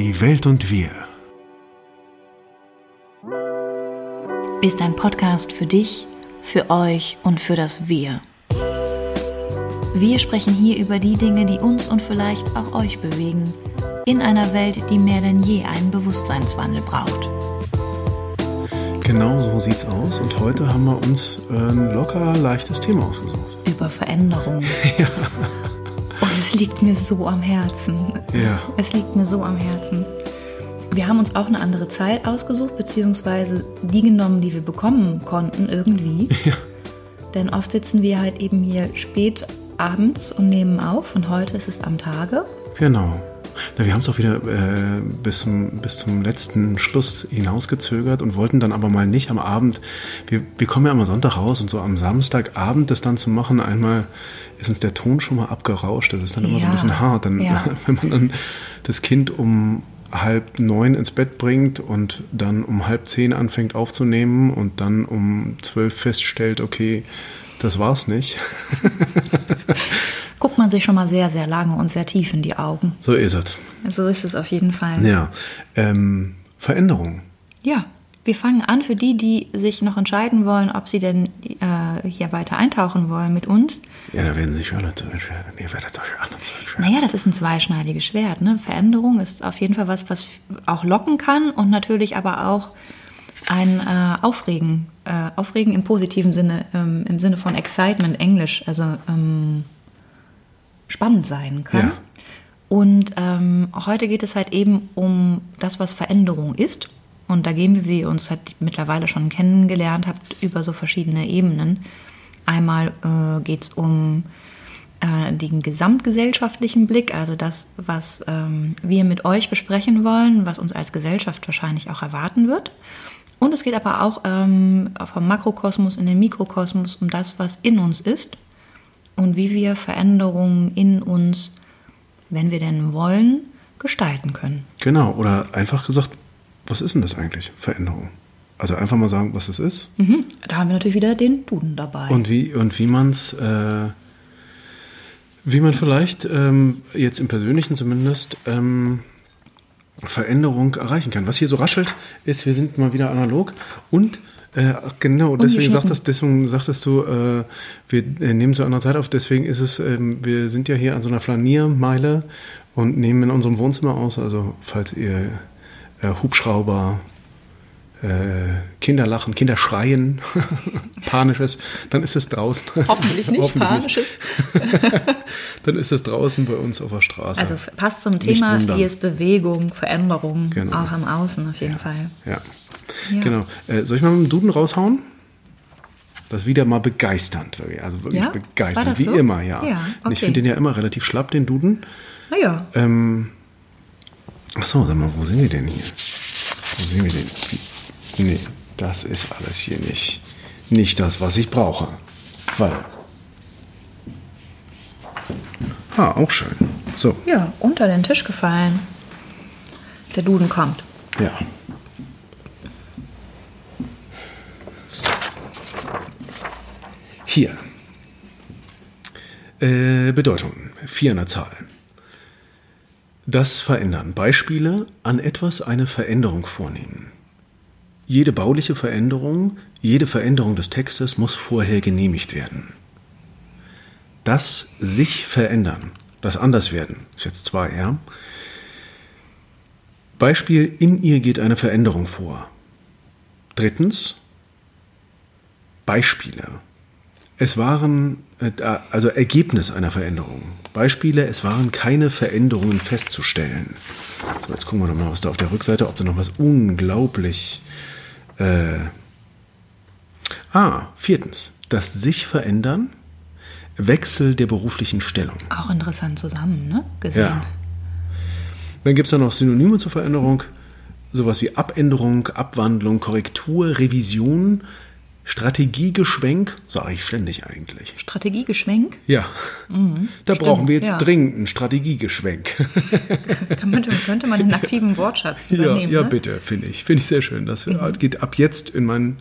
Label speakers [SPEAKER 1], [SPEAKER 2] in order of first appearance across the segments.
[SPEAKER 1] Die Welt und wir.
[SPEAKER 2] Ist ein Podcast für dich, für euch und für das Wir. Wir sprechen hier über die Dinge, die uns und vielleicht auch euch bewegen, in einer Welt, die mehr denn je einen Bewusstseinswandel braucht.
[SPEAKER 1] Genau so sieht's aus. Und heute haben wir uns ein locker leichtes Thema ausgesucht.
[SPEAKER 2] Über Veränderung. ja. Und es liegt mir so am Herzen.
[SPEAKER 1] Ja.
[SPEAKER 2] Es liegt mir so am Herzen. Wir haben uns auch eine andere Zeit ausgesucht, beziehungsweise die genommen, die wir bekommen konnten, irgendwie.
[SPEAKER 1] Ja.
[SPEAKER 2] Denn oft sitzen wir halt eben hier spät abends und nehmen auf und heute ist es am Tage.
[SPEAKER 1] Genau. Na, wir haben es auch wieder äh, bis, zum, bis zum letzten Schluss hinausgezögert und wollten dann aber mal nicht am Abend, wir, wir kommen ja am Sonntag raus und so am Samstagabend das dann zu machen, einmal ist uns der Ton schon mal abgerauscht, das ist dann immer
[SPEAKER 2] Ja.
[SPEAKER 1] so ein bisschen hart, dann,
[SPEAKER 2] Ja.
[SPEAKER 1] wenn man dann das Kind um halb neun ins Bett bringt und dann um halb zehn anfängt aufzunehmen und dann um zwölf feststellt, okay, das war's nicht.
[SPEAKER 2] Guckt man sich schon mal sehr, sehr lange und sehr tief in die Augen.
[SPEAKER 1] So ist es.
[SPEAKER 2] So ist es auf jeden Fall.
[SPEAKER 1] Ja. Ähm, Veränderung.
[SPEAKER 2] Ja, wir fangen an für die, die sich noch entscheiden wollen, ob sie denn äh, hier weiter eintauchen wollen mit uns.
[SPEAKER 1] Ja, da werden Sie sich alle zu entscheiden. Ihr werdet euch alle zu entscheiden.
[SPEAKER 2] Naja, das ist ein zweischneidiges Schwert. Ne? Veränderung ist auf jeden Fall was, was auch locken kann und natürlich aber auch ein äh, Aufregen, äh, Aufregen im positiven Sinne, ähm, im Sinne von Excitement, Englisch, also ähm, spannend sein kann.
[SPEAKER 1] Ja.
[SPEAKER 2] Und ähm, heute geht es halt eben um das, was Veränderung ist. Und da gehen wir, wie ihr uns halt mittlerweile schon kennengelernt habt, über so verschiedene Ebenen. Einmal äh, geht es um äh, den gesamtgesellschaftlichen Blick, also das, was ähm, wir mit euch besprechen wollen, was uns als Gesellschaft wahrscheinlich auch erwarten wird. Und es geht aber auch ähm, vom Makrokosmos in den Mikrokosmos um das, was in uns ist und wie wir Veränderungen in uns, wenn wir denn wollen, gestalten können.
[SPEAKER 1] Genau, oder einfach gesagt, was ist denn das eigentlich, Veränderung? Also einfach mal sagen, was es ist
[SPEAKER 2] Mhm. Da haben wir natürlich wieder den Duden dabei.
[SPEAKER 1] und wie, und wie man es, äh, wie man vielleicht ähm, jetzt im Persönlichen zumindest ähm, Veränderung erreichen kann. Was hier so raschelt, ist, wir sind mal wieder analog und äh, genau, deswegen, sagtest, deswegen sagtest du, äh, wir nehmen zu einer Zeit auf, deswegen ist es, ähm, wir sind ja hier an so einer Flaniermeile und nehmen in unserem Wohnzimmer aus, also falls ihr äh, Hubschrauber, äh, Kinder lachen, Kinder schreien, panisches, dann ist es draußen.
[SPEAKER 2] Hoffentlich nicht panisches.
[SPEAKER 1] dann ist es draußen bei uns auf der Straße.
[SPEAKER 2] Also passt zum
[SPEAKER 1] Nicht
[SPEAKER 2] Thema,
[SPEAKER 1] wundern.
[SPEAKER 2] hier ist Bewegung, Veränderung,
[SPEAKER 1] Genau.
[SPEAKER 2] auch am Außen auf jeden Fall.
[SPEAKER 1] Ja.
[SPEAKER 2] Ja.
[SPEAKER 1] Genau. Äh, soll ich mal mit dem Duden raushauen? Das ist wieder mal begeisternd, also wirklich
[SPEAKER 2] Ja?
[SPEAKER 1] Begeisternd, wie
[SPEAKER 2] so?
[SPEAKER 1] immer, ja.
[SPEAKER 2] Ja,
[SPEAKER 1] Und ich
[SPEAKER 2] okay.
[SPEAKER 1] finde den ja immer relativ schlapp, den Duden.
[SPEAKER 2] Naja,
[SPEAKER 1] Ähm, ach so, sag mal, wo sind wir denn hier? Wo sind wir denn? Wie- Nee, das ist alles hier nicht, nicht das, was ich brauche. Weil. Ah, auch schön. So,
[SPEAKER 2] ja, unter den Tisch gefallen. Der Duden kommt.
[SPEAKER 1] ja. Hier. Äh, Bedeutung. Vier an der Zahl. Das Verändern. Beispiele an etwas eine Veränderung vornehmen. Jede bauliche Veränderung, jede Veränderung des Textes muss vorher genehmigt werden. Das sich verändern, das Anderswerden, ist jetzt zwei, ja. Beispiel, in ihr geht eine Veränderung vor. Drittens, Beispiele. Es waren, äh, also Ergebnis einer Veränderung. Beispiele, es waren keine Veränderungen festzustellen. So, jetzt gucken wir doch mal, was da auf der Rückseite, ob da noch was unglaublich. Äh, ah, viertens, das sich verändern, Wechsel der beruflichen Stellung.
[SPEAKER 2] Auch interessant zusammen, ne? Gesehen.
[SPEAKER 1] Ja. Dann gibt es da noch Synonyme zur Veränderung. Sowas wie Abänderung, Abwandlung, Korrektur, Revision, Strategiegeschwenk, sage ich ständig eigentlich.
[SPEAKER 2] Strategiegeschwenk.
[SPEAKER 1] Ja, da brauchen wir jetzt
[SPEAKER 2] ja.
[SPEAKER 1] dringend einen Strategiegeschwenk.
[SPEAKER 2] Kann man, könnte man einen aktiven Wortschatz
[SPEAKER 1] ja,
[SPEAKER 2] übernehmen.
[SPEAKER 1] ja
[SPEAKER 2] ne?
[SPEAKER 1] bitte, finde ich. Finde ich sehr schön. Das geht ab jetzt in mein,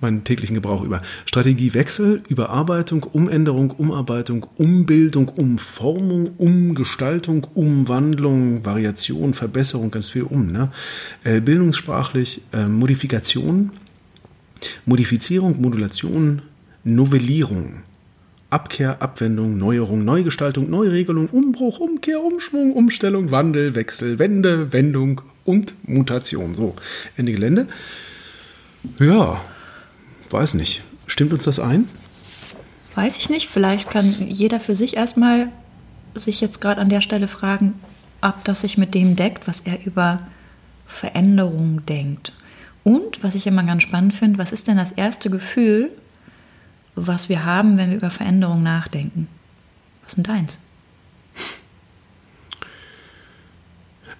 [SPEAKER 1] meinen täglichen Gebrauch über. Strategiewechsel, Überarbeitung, Umänderung, Umarbeitung, Umbildung, Umformung, Umgestaltung, Umwandlung, Variation, Verbesserung, ganz viel um. Ne? Äh, bildungssprachlich äh, Modifikation, Modifizierung, Modulation, Novellierung. Abkehr, Abwendung, Neuerung, Neugestaltung, Neuregelung, Umbruch, Umkehr, Umschwung, Umstellung, Wandel, Wechsel, Wende, Wendung und Mutation. So, Ende Gelände. Ja, weiß nicht. Stimmt uns das ein?
[SPEAKER 2] Weiß ich nicht. Vielleicht kann jeder für sich erstmal sich jetzt gerade an der Stelle fragen, ob das sich mit dem deckt, was er über Veränderung denkt. Und was ich immer ganz spannend finde, was ist denn das erste Gefühl, was wir haben, wenn wir über Veränderung nachdenken. Was ist denn deins?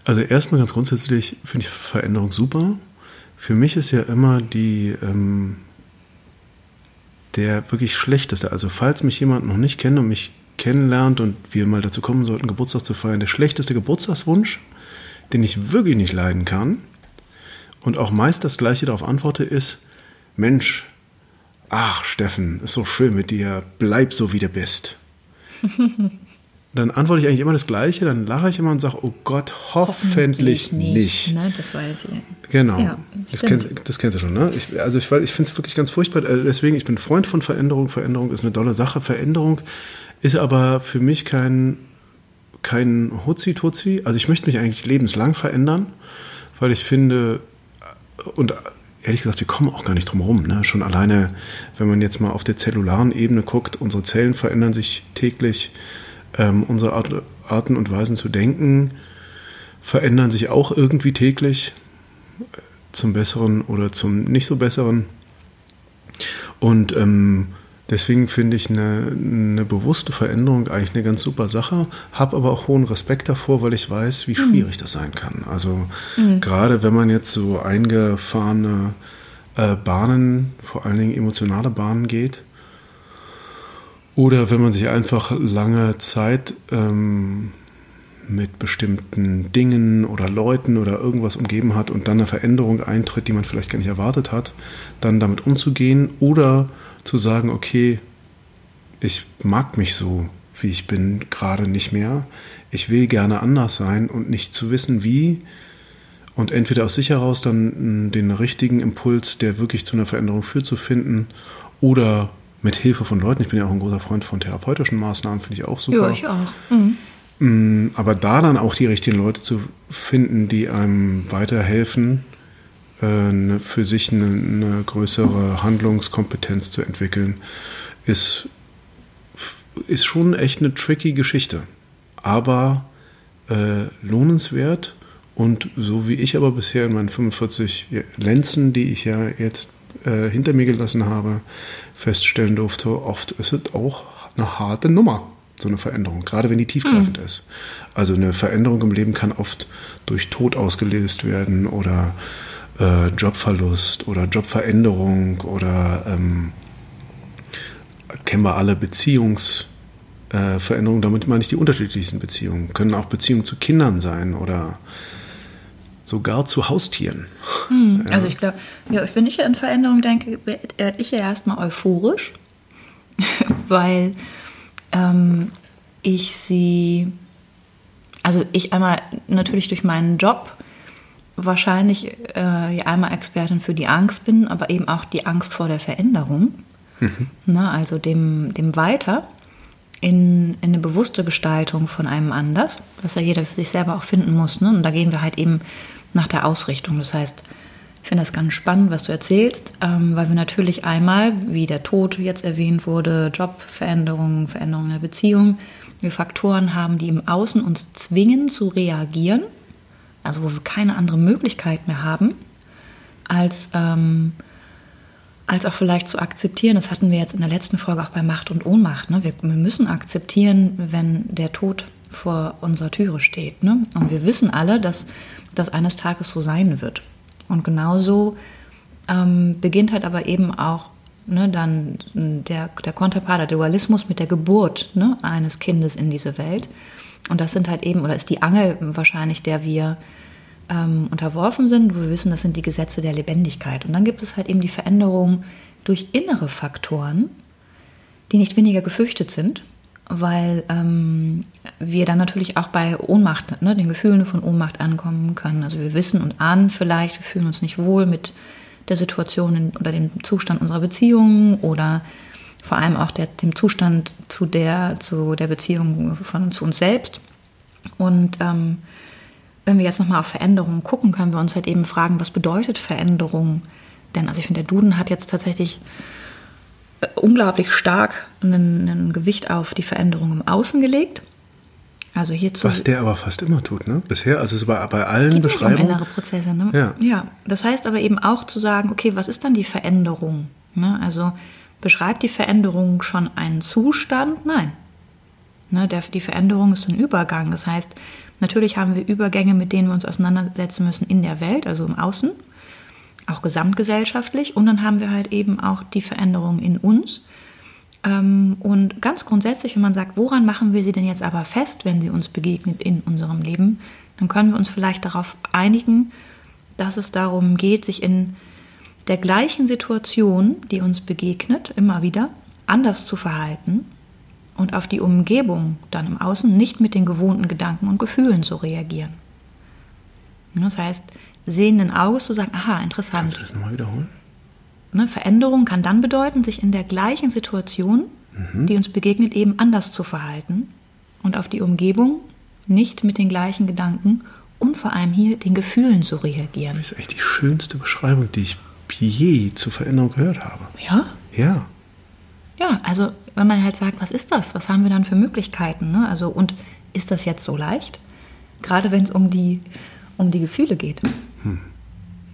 [SPEAKER 1] Also erstmal ganz grundsätzlich finde ich Veränderung super. Für mich ist ja immer die ähm, der wirklich schlechteste. Also falls mich jemand noch nicht kennt und mich kennenlernt und wir mal dazu kommen sollten, Geburtstag zu feiern, der schlechteste Geburtstagswunsch, den ich wirklich nicht leiden kann und auch meist das gleiche darauf antworte, ist, Mensch, ach Steffen, ist so schön mit dir, bleib so wie du bist. dann antworte ich eigentlich immer das Gleiche, dann lache ich immer und sage, oh Gott, hoffentlich, hoffentlich nicht. nicht. Ne, das weiß ich. Genau, ja, das, kennst, das, kennst, du schon. Ne? Ich, also ich, ich finde es wirklich ganz furchtbar. Äh, deswegen, ich bin Freund von Veränderung. Veränderung ist eine tolle Sache. Veränderung ist aber für mich kein, kein Hutzi-Tutzi. Also ich möchte mich eigentlich lebenslang verändern, weil ich finde, und ehrlich gesagt, wir kommen auch gar nicht drum herum. Ne? Schon alleine, wenn man jetzt mal auf der zellularen Ebene guckt, unsere Zellen verändern sich täglich, ähm, unsere Art, Arten und Weisen zu denken verändern sich auch irgendwie täglich zum Besseren oder zum nicht so Besseren. Und ähm, deswegen finde ich eine, eine, bewusste Veränderung eigentlich eine ganz super Sache, habe aber auch hohen Respekt davor, weil ich weiß, wie mhm. schwierig mhm. das sein kann. Also mhm. gerade wenn man jetzt so eingefahrene äh, Bahnen, vor allen Dingen emotionale Bahnen geht, oder wenn man sich einfach lange Zeit ähm, mit bestimmten Dingen oder Leuten oder irgendwas umgeben hat und dann eine Veränderung eintritt, die man vielleicht gar nicht erwartet hat, dann damit umzugehen oder zu sagen, okay, ich mag mich so, wie ich bin, gerade nicht mehr. Ich will gerne anders sein und nicht zu wissen, wie. Und entweder aus sich heraus dann den richtigen Impuls, der wirklich zu einer Veränderung führt, zu finden oder mit Hilfe von Leuten. Ich bin ja auch ein großer Freund von therapeutischen Maßnahmen, finde ich auch super. Ja, ich auch. Mhm. Mm, aber da dann auch die richtigen Leute zu finden, die einem weiterhelfen, äh, für sich eine, eine größere Handlungskompetenz zu entwickeln, ist, ist schon echt eine tricky Geschichte. Aber äh, lohnenswert und so wie ich aber bisher in meinen 45 Lenzen, die ich ja jetzt äh, hinter mir gelassen habe, feststellen durfte, oft ist es auch eine harte Nummer so eine Veränderung, gerade wenn die tiefgreifend mhm. ist. Also eine Veränderung im Leben kann oft durch Tod ausgelöst werden oder äh, Jobverlust oder Jobveränderung oder ähm, kennen wir alle Beziehungsveränderungen, äh, damit meine ich die unterschiedlichsten Beziehungen, können auch Beziehungen zu Kindern sein oder sogar zu Haustieren.
[SPEAKER 2] Hm, ja. Also ich glaube, ja, wenn ich an Veränderungen denke, werde ich ja erstmal euphorisch, weil ähm, ich sie, also ich einmal natürlich durch meinen Job wahrscheinlich äh, einmal Expertin für die Angst bin, aber eben auch die Angst vor der Veränderung. Mhm. Na, also dem, dem Weiter in, in, eine bewusste Gestaltung von einem anders, was ja jeder für sich selber auch finden muss. Ne? Und da gehen wir halt eben nach der Ausrichtung. Das heißt, ich finde das ganz spannend, was du erzählst, ähm, weil wir natürlich einmal, wie der Tod jetzt erwähnt wurde, Jobveränderungen, Veränderungen der Beziehung, wir Faktoren haben, die im Außen uns zwingen zu reagieren, also wo wir keine andere Möglichkeit mehr haben, als, ähm, als auch vielleicht zu akzeptieren. Das hatten wir jetzt in der letzten Folge auch bei Macht und Ohnmacht. Ne? Wir, wir müssen akzeptieren, wenn der Tod vor unserer Türe steht. Ne? Und wir wissen alle, dass das eines Tages so sein wird. Und genauso ähm, beginnt halt aber eben auch ne, dann der, der Konterpart, der Dualismus mit der Geburt ne, eines Kindes in diese Welt. Und das sind halt eben, oder ist die Angel wahrscheinlich, der wir ähm, unterworfen sind. Wir wissen, das sind die Gesetze der Lebendigkeit. Und dann gibt es halt eben die Veränderungen, durch innere Faktoren, die nicht weniger gefürchtet sind, weil ähm, wir dann natürlich auch bei Ohnmacht, ne, den Gefühlen von Ohnmacht ankommen können. Also wir wissen und ahnen vielleicht, wir fühlen uns nicht wohl mit der Situation oder dem Zustand unserer Beziehung oder vor allem auch der, dem Zustand zu der, zu der Beziehung von zu uns selbst. Und ähm, wenn wir jetzt nochmal auf Veränderungen gucken, können wir uns halt eben fragen, was bedeutet Veränderung? Denn also ich finde, der Duden hat jetzt tatsächlich äh, unglaublich stark ein Gewicht auf die Veränderung im Außen gelegt. Also hierzu.
[SPEAKER 1] Was der aber fast immer tut, ne? Bisher, also es war bei allen Beschreibungen. Um
[SPEAKER 2] innere Prozesse, ne? Ja. ja. Das heißt aber eben auch zu sagen, okay, was ist dann die Veränderung? Ne? Also beschreibt die Veränderung schon einen Zustand? Nein. Ne, der, die Veränderung ist ein Übergang. Das heißt, natürlich haben wir Übergänge, mit denen wir uns auseinandersetzen müssen in der Welt, also im Außen, auch gesamtgesellschaftlich. Und dann haben wir halt eben auch die Veränderung in uns. Ähm, und ganz grundsätzlich, wenn man sagt, woran machen wir sie denn jetzt aber fest, wenn sie uns begegnet in unserem Leben, dann können wir uns vielleicht darauf einigen, dass es darum geht, sich in der gleichen Situation, die uns begegnet, immer wieder anders zu verhalten und auf die Umgebung dann im Außen nicht mit den gewohnten Gedanken und Gefühlen zu reagieren. Das heißt, sehenden Auges zu sagen, aha, interessant.
[SPEAKER 1] Kannst du das nochmal wiederholen?
[SPEAKER 2] Ne, Veränderung kann dann bedeuten, sich in der gleichen Situation, mhm. die uns begegnet, eben anders zu verhalten und auf die Umgebung nicht mit den gleichen Gedanken und vor allem hier den Gefühlen zu reagieren.
[SPEAKER 1] Das ist echt die schönste Beschreibung, die ich je zur Veränderung gehört habe.
[SPEAKER 2] Ja?
[SPEAKER 1] Ja.
[SPEAKER 2] Ja, also wenn man halt sagt, was ist das? Was haben wir dann für Möglichkeiten? Ne? Also, und ist das jetzt so leicht? Gerade wenn es um die, um die Gefühle geht. Hm.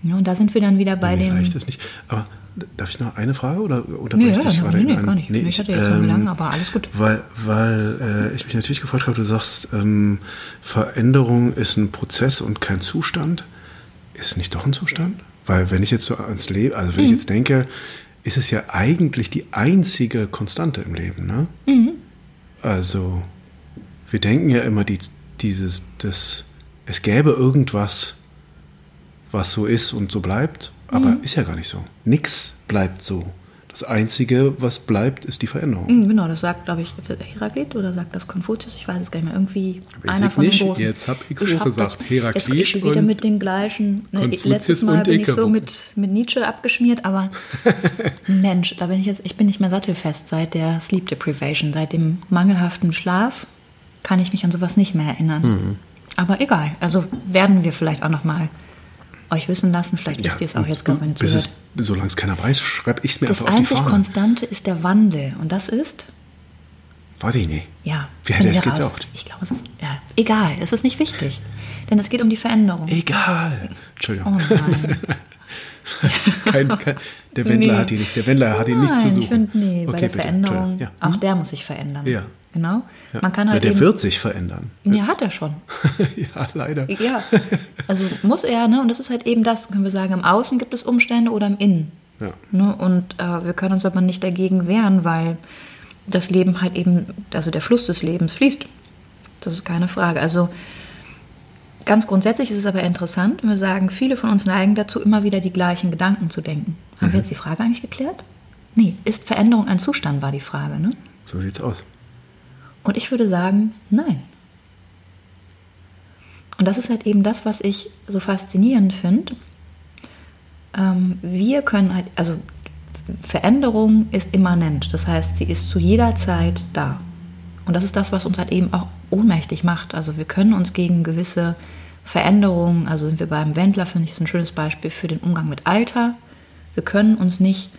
[SPEAKER 2] Ja, und da sind wir dann wieder bei
[SPEAKER 1] nee,
[SPEAKER 2] dem.
[SPEAKER 1] Leicht ist nicht. Aber darf ich noch eine Frage oder unterbreche nee, ich dich ja, gerade?
[SPEAKER 2] Nee, nee, gar nicht. Nee, ich, hatte jetzt ähm, lang, aber alles gut.
[SPEAKER 1] Weil, weil äh, ich mich natürlich gefragt habe, du sagst, ähm, Veränderung ist ein Prozess und kein Zustand. Ist es nicht doch ein Zustand? Weil wenn ich jetzt so ans Leben, also wenn mhm. ich jetzt denke, ist es ja eigentlich die einzige Konstante im Leben. Ne? Mhm. Also wir denken ja immer die, dieses, das, es gäbe irgendwas, was so ist und so bleibt, aber mhm. ist ja gar nicht so. Nix bleibt so. Das Einzige, was bleibt, ist die Veränderung.
[SPEAKER 2] Mhm, genau, das sagt, glaube ich, Heraklit oder sagt das Konfuzius, ich weiß es gar nicht mehr. Irgendwie Weiß einer von
[SPEAKER 1] nicht.
[SPEAKER 2] den großen.
[SPEAKER 1] Jetzt habe ich so gesagt, Heraklit.
[SPEAKER 2] Jetzt ich wieder mit den gleichen. Ne, letztes Mal bin ich so mit, mit Nietzsche abgeschmiert, aber Mensch, da bin ich jetzt, ich bin nicht mehr sattelfest seit der Sleep Deprivation, seit dem mangelhaften Schlaf kann ich mich an sowas nicht mehr erinnern. Mhm. Aber egal, also werden wir vielleicht auch noch mal euch wissen lassen. Vielleicht wisst ihr es auch jetzt gar nicht.
[SPEAKER 1] Es, solange es keiner weiß, schreibe ich es mir
[SPEAKER 2] das
[SPEAKER 1] einfach auf die
[SPEAKER 2] Fahne. Das einzig Konstante ist der Wandel. Und das ist?
[SPEAKER 1] Weiß ich nicht.
[SPEAKER 2] Ja.
[SPEAKER 1] Wer hätte es gedacht?
[SPEAKER 2] Ich glaube, es ist ja, egal. Es ist nicht wichtig. Denn es geht um die Veränderung.
[SPEAKER 1] Egal. Entschuldigung. Oh nein. kein, kein, der Wendler nee. hat ihn nicht. Der Wendler hat ihn nicht zu suchen.
[SPEAKER 2] Ich finde, nee, okay, bei der bitte. Veränderung, ja. auch hm? der muss sich verändern.
[SPEAKER 1] Ja.
[SPEAKER 2] Genau. Ja. Man kann halt
[SPEAKER 1] ja, der wird sich verändern.
[SPEAKER 2] Ja, hat er schon.
[SPEAKER 1] ja, leider.
[SPEAKER 2] Ja, also muss er, ne? Und das ist halt eben das, können wir sagen, im Außen gibt es Umstände oder im Innen. Ja. Ne? Und äh, wir können uns aber nicht dagegen wehren, weil das Leben halt eben, also der Fluss des Lebens fließt. Das ist keine Frage. Also ganz grundsätzlich ist es aber interessant, wenn wir sagen, viele von uns neigen dazu, immer wieder die gleichen Gedanken zu denken. Haben mhm. wir jetzt die Frage eigentlich geklärt? Nee, ist Veränderung ein Zustand, war die Frage, ne?
[SPEAKER 1] So sieht's aus.
[SPEAKER 2] Und ich würde sagen, nein. Und das ist halt eben das, was ich so faszinierend finde. Ähm, wir können halt, also Veränderung ist immanent. Das heißt, sie ist zu jeder Zeit da. Und das ist das, was uns halt eben auch ohnmächtig macht. Also wir können uns gegen gewisse Veränderungen, also sind wir beim Wendler, finde ich, ist ein schönes Beispiel für den Umgang mit Alter. Wir können uns nicht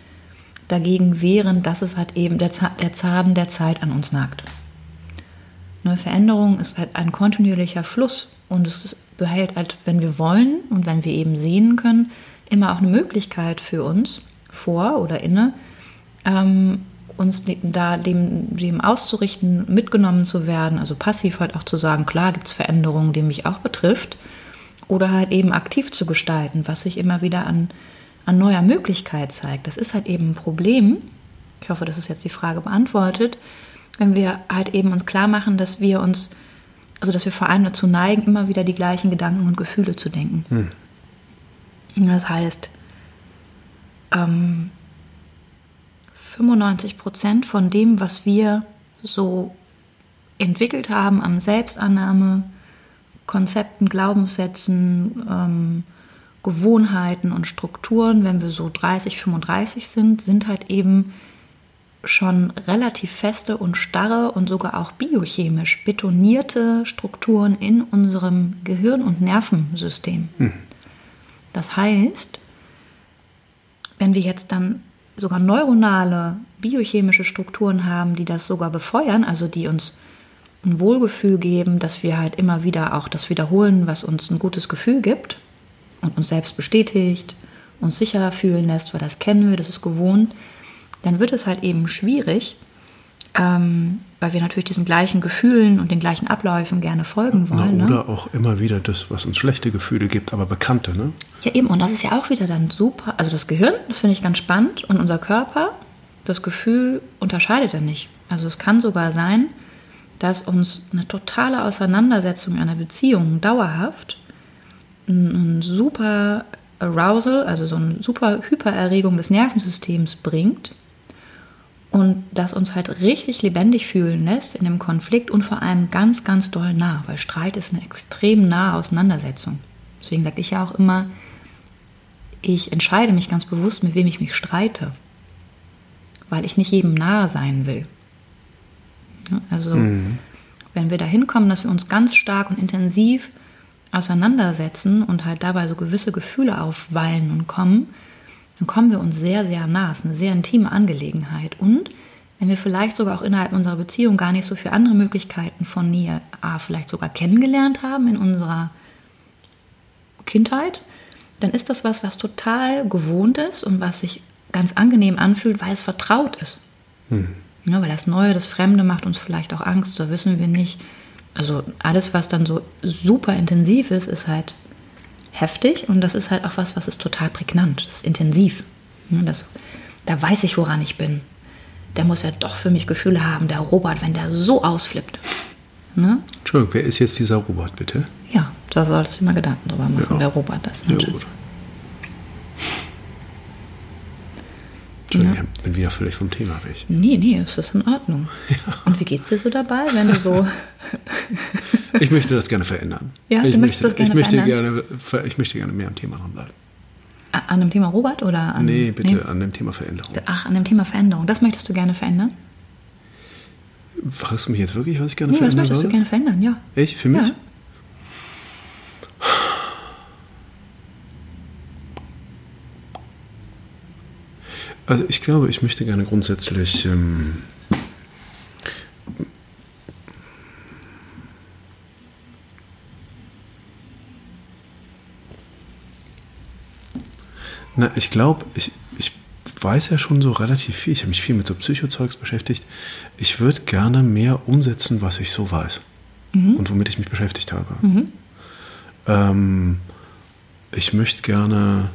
[SPEAKER 2] dagegen wehren, dass es halt eben der, Zaden der Zeit an uns nagt. Eine Veränderung ist halt ein kontinuierlicher Fluss und es behält halt, wenn wir wollen und wenn wir eben sehen können, immer auch eine Möglichkeit für uns vor oder inne, ähm, uns da dem, dem auszurichten, mitgenommen zu werden, also passiv halt auch zu sagen, klar gibt es Veränderungen, die mich auch betrifft, oder halt eben aktiv zu gestalten, was sich immer wieder an, an neuer Möglichkeit zeigt. Das ist halt eben ein Problem. Ich hoffe, das ist jetzt die Frage beantwortet wenn wir halt eben uns klar machen, dass wir uns, also dass wir vor allem dazu neigen, immer wieder die gleichen Gedanken und Gefühle zu denken. Hm. Das heißt, ähm, 95 Prozent von dem, was wir so entwickelt haben an Selbstannahme, Konzepten, Glaubenssätzen, ähm, Gewohnheiten und Strukturen, wenn wir so 30, 35 sind, sind halt eben schon relativ feste und starre und sogar auch biochemisch betonierte Strukturen in unserem Gehirn- und Nervensystem. Hm. Das heißt, wenn wir jetzt dann sogar neuronale biochemische Strukturen haben, die das sogar befeuern, also die uns ein Wohlgefühl geben, dass wir halt immer wieder auch das wiederholen, was uns ein gutes Gefühl gibt und uns selbst bestätigt, uns sicher fühlen lässt, weil das kennen wir, das ist gewohnt, dann wird es halt eben schwierig, ähm, weil wir natürlich diesen gleichen Gefühlen und den gleichen Abläufen gerne folgen wollen.
[SPEAKER 1] Na, ne? oder ne? auch immer wieder das, was uns schlechte Gefühle gibt, aber bekannte, ne?
[SPEAKER 2] Ja, eben, und das ist ja auch wieder dann super. Also das Gehirn, das finde ich ganz spannend, und unser Körper, das Gefühl unterscheidet er nicht. Also es kann sogar sein, dass uns eine totale Auseinandersetzung einer Beziehung dauerhaft ein, ein super Arousal, also so eine super Hypererregung des Nervensystems bringt und das uns halt richtig lebendig fühlen lässt in dem Konflikt und vor allem ganz, ganz doll nah, weil Streit ist eine extrem nahe Auseinandersetzung. Deswegen sage ich ja auch immer, ich entscheide mich ganz bewusst, mit wem ich mich streite, weil ich nicht jedem nahe sein will. Also, mhm. wenn wir da hinkommen, dass wir uns ganz stark und intensiv auseinandersetzen und halt dabei so gewisse Gefühle aufwallen und kommen, dann kommen wir uns sehr, sehr nah. Es ist eine sehr intime Angelegenheit. Und wenn wir vielleicht sogar auch innerhalb unserer Beziehung gar nicht so viele andere Möglichkeiten von Nähe, A, vielleicht sogar kennengelernt haben in unserer Kindheit, dann ist das was, was total gewohnt ist und was sich ganz angenehm anfühlt, weil es vertraut ist. Hm. Ja, weil das Neue, das Fremde macht uns vielleicht auch Angst, so wissen wir nicht. Also alles, was dann so super intensiv ist, ist halt heftig und das ist halt auch was, was ist total prägnant, das ist intensiv. Das, da weiß ich, woran ich bin. Der muss ja doch für mich Gefühle haben, der Robert, wenn der so ausflippt.
[SPEAKER 1] Ne? Entschuldigung, wer ist jetzt dieser Robert, bitte?
[SPEAKER 2] Ja, da solltest du mal Gedanken drüber machen, ja. wer Robert das ist. Ja, gut.
[SPEAKER 1] Entschuldigung, ja. ich bin wieder völlig vom Thema weg.
[SPEAKER 2] Nee, nee, es ist in Ordnung. Ja. Und wie geht es dir so dabei, wenn du so.
[SPEAKER 1] ich möchte das gerne verändern.
[SPEAKER 2] Ja,
[SPEAKER 1] ich
[SPEAKER 2] du möchte, das gerne
[SPEAKER 1] ich möchte gerne, ich möchte gerne mehr am Thema dranbleiben.
[SPEAKER 2] An dem Thema Robert oder an.
[SPEAKER 1] Nee, bitte nee. an dem Thema Veränderung.
[SPEAKER 2] Ach, an dem Thema Veränderung. Das möchtest du gerne verändern?
[SPEAKER 1] Fragst du mich jetzt wirklich, was ich gerne
[SPEAKER 2] nee,
[SPEAKER 1] verändern
[SPEAKER 2] Das möchtest würde? du gerne verändern, ja.
[SPEAKER 1] Ich? Für mich? Ja. Also ich glaube, ich möchte gerne grundsätzlich ähm, Na, ich glaube, ich, ich weiß ja schon so relativ viel. Ich habe mich viel mit so Psychozeugs beschäftigt. Ich würde gerne mehr umsetzen, was ich so weiß mhm. und womit ich mich beschäftigt habe. Mhm. Ähm, ich möchte gerne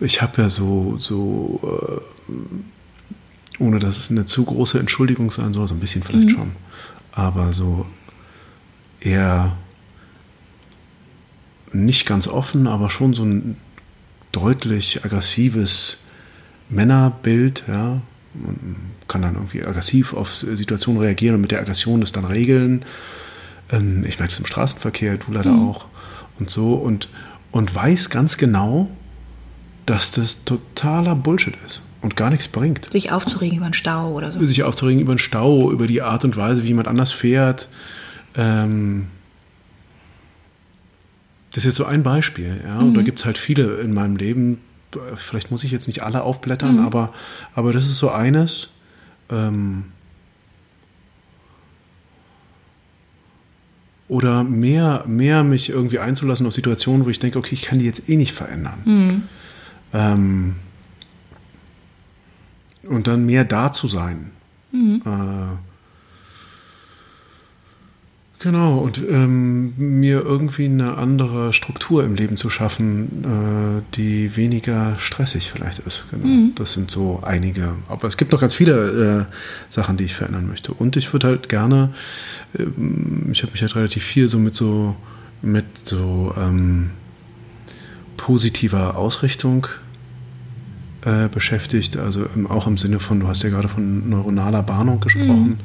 [SPEAKER 1] ich habe ja so, so äh, ohne dass es eine zu große Entschuldigung sein soll, so ein bisschen vielleicht mhm. schon, aber so eher nicht ganz offen, aber schon so ein deutlich aggressives Männerbild, ja. Man kann dann irgendwie aggressiv auf Situationen reagieren und mit der Aggression das dann regeln. Ähm, ich merke es im Straßenverkehr, du leider mhm. auch. Und so und, und weiß ganz genau, dass das totaler Bullshit ist und gar nichts bringt.
[SPEAKER 2] Sich aufzuregen über einen Stau oder so.
[SPEAKER 1] Sich aufzuregen über einen Stau, über die Art und Weise, wie jemand anders fährt. Ähm das ist jetzt so ein Beispiel. Ja? Mhm. Und da gibt es halt viele in meinem Leben. Vielleicht muss ich jetzt nicht alle aufblättern, mhm. aber, aber das ist so eines. Ähm oder mehr, mehr mich irgendwie einzulassen auf Situationen, wo ich denke, okay, ich kann die jetzt eh nicht verändern. Mhm. Ähm, und dann mehr da zu sein. Mhm. Äh, genau, und ähm, mir irgendwie eine andere Struktur im Leben zu schaffen, äh, die weniger stressig vielleicht ist. Genau. Mhm. Das sind so einige. Aber es gibt noch ganz viele äh, Sachen, die ich verändern möchte. Und ich würde halt gerne, ähm, ich habe mich halt relativ viel so mit so, mit so ähm, positiver Ausrichtung äh, beschäftigt, also im, auch im Sinne von, du hast ja gerade von neuronaler Bahnung gesprochen,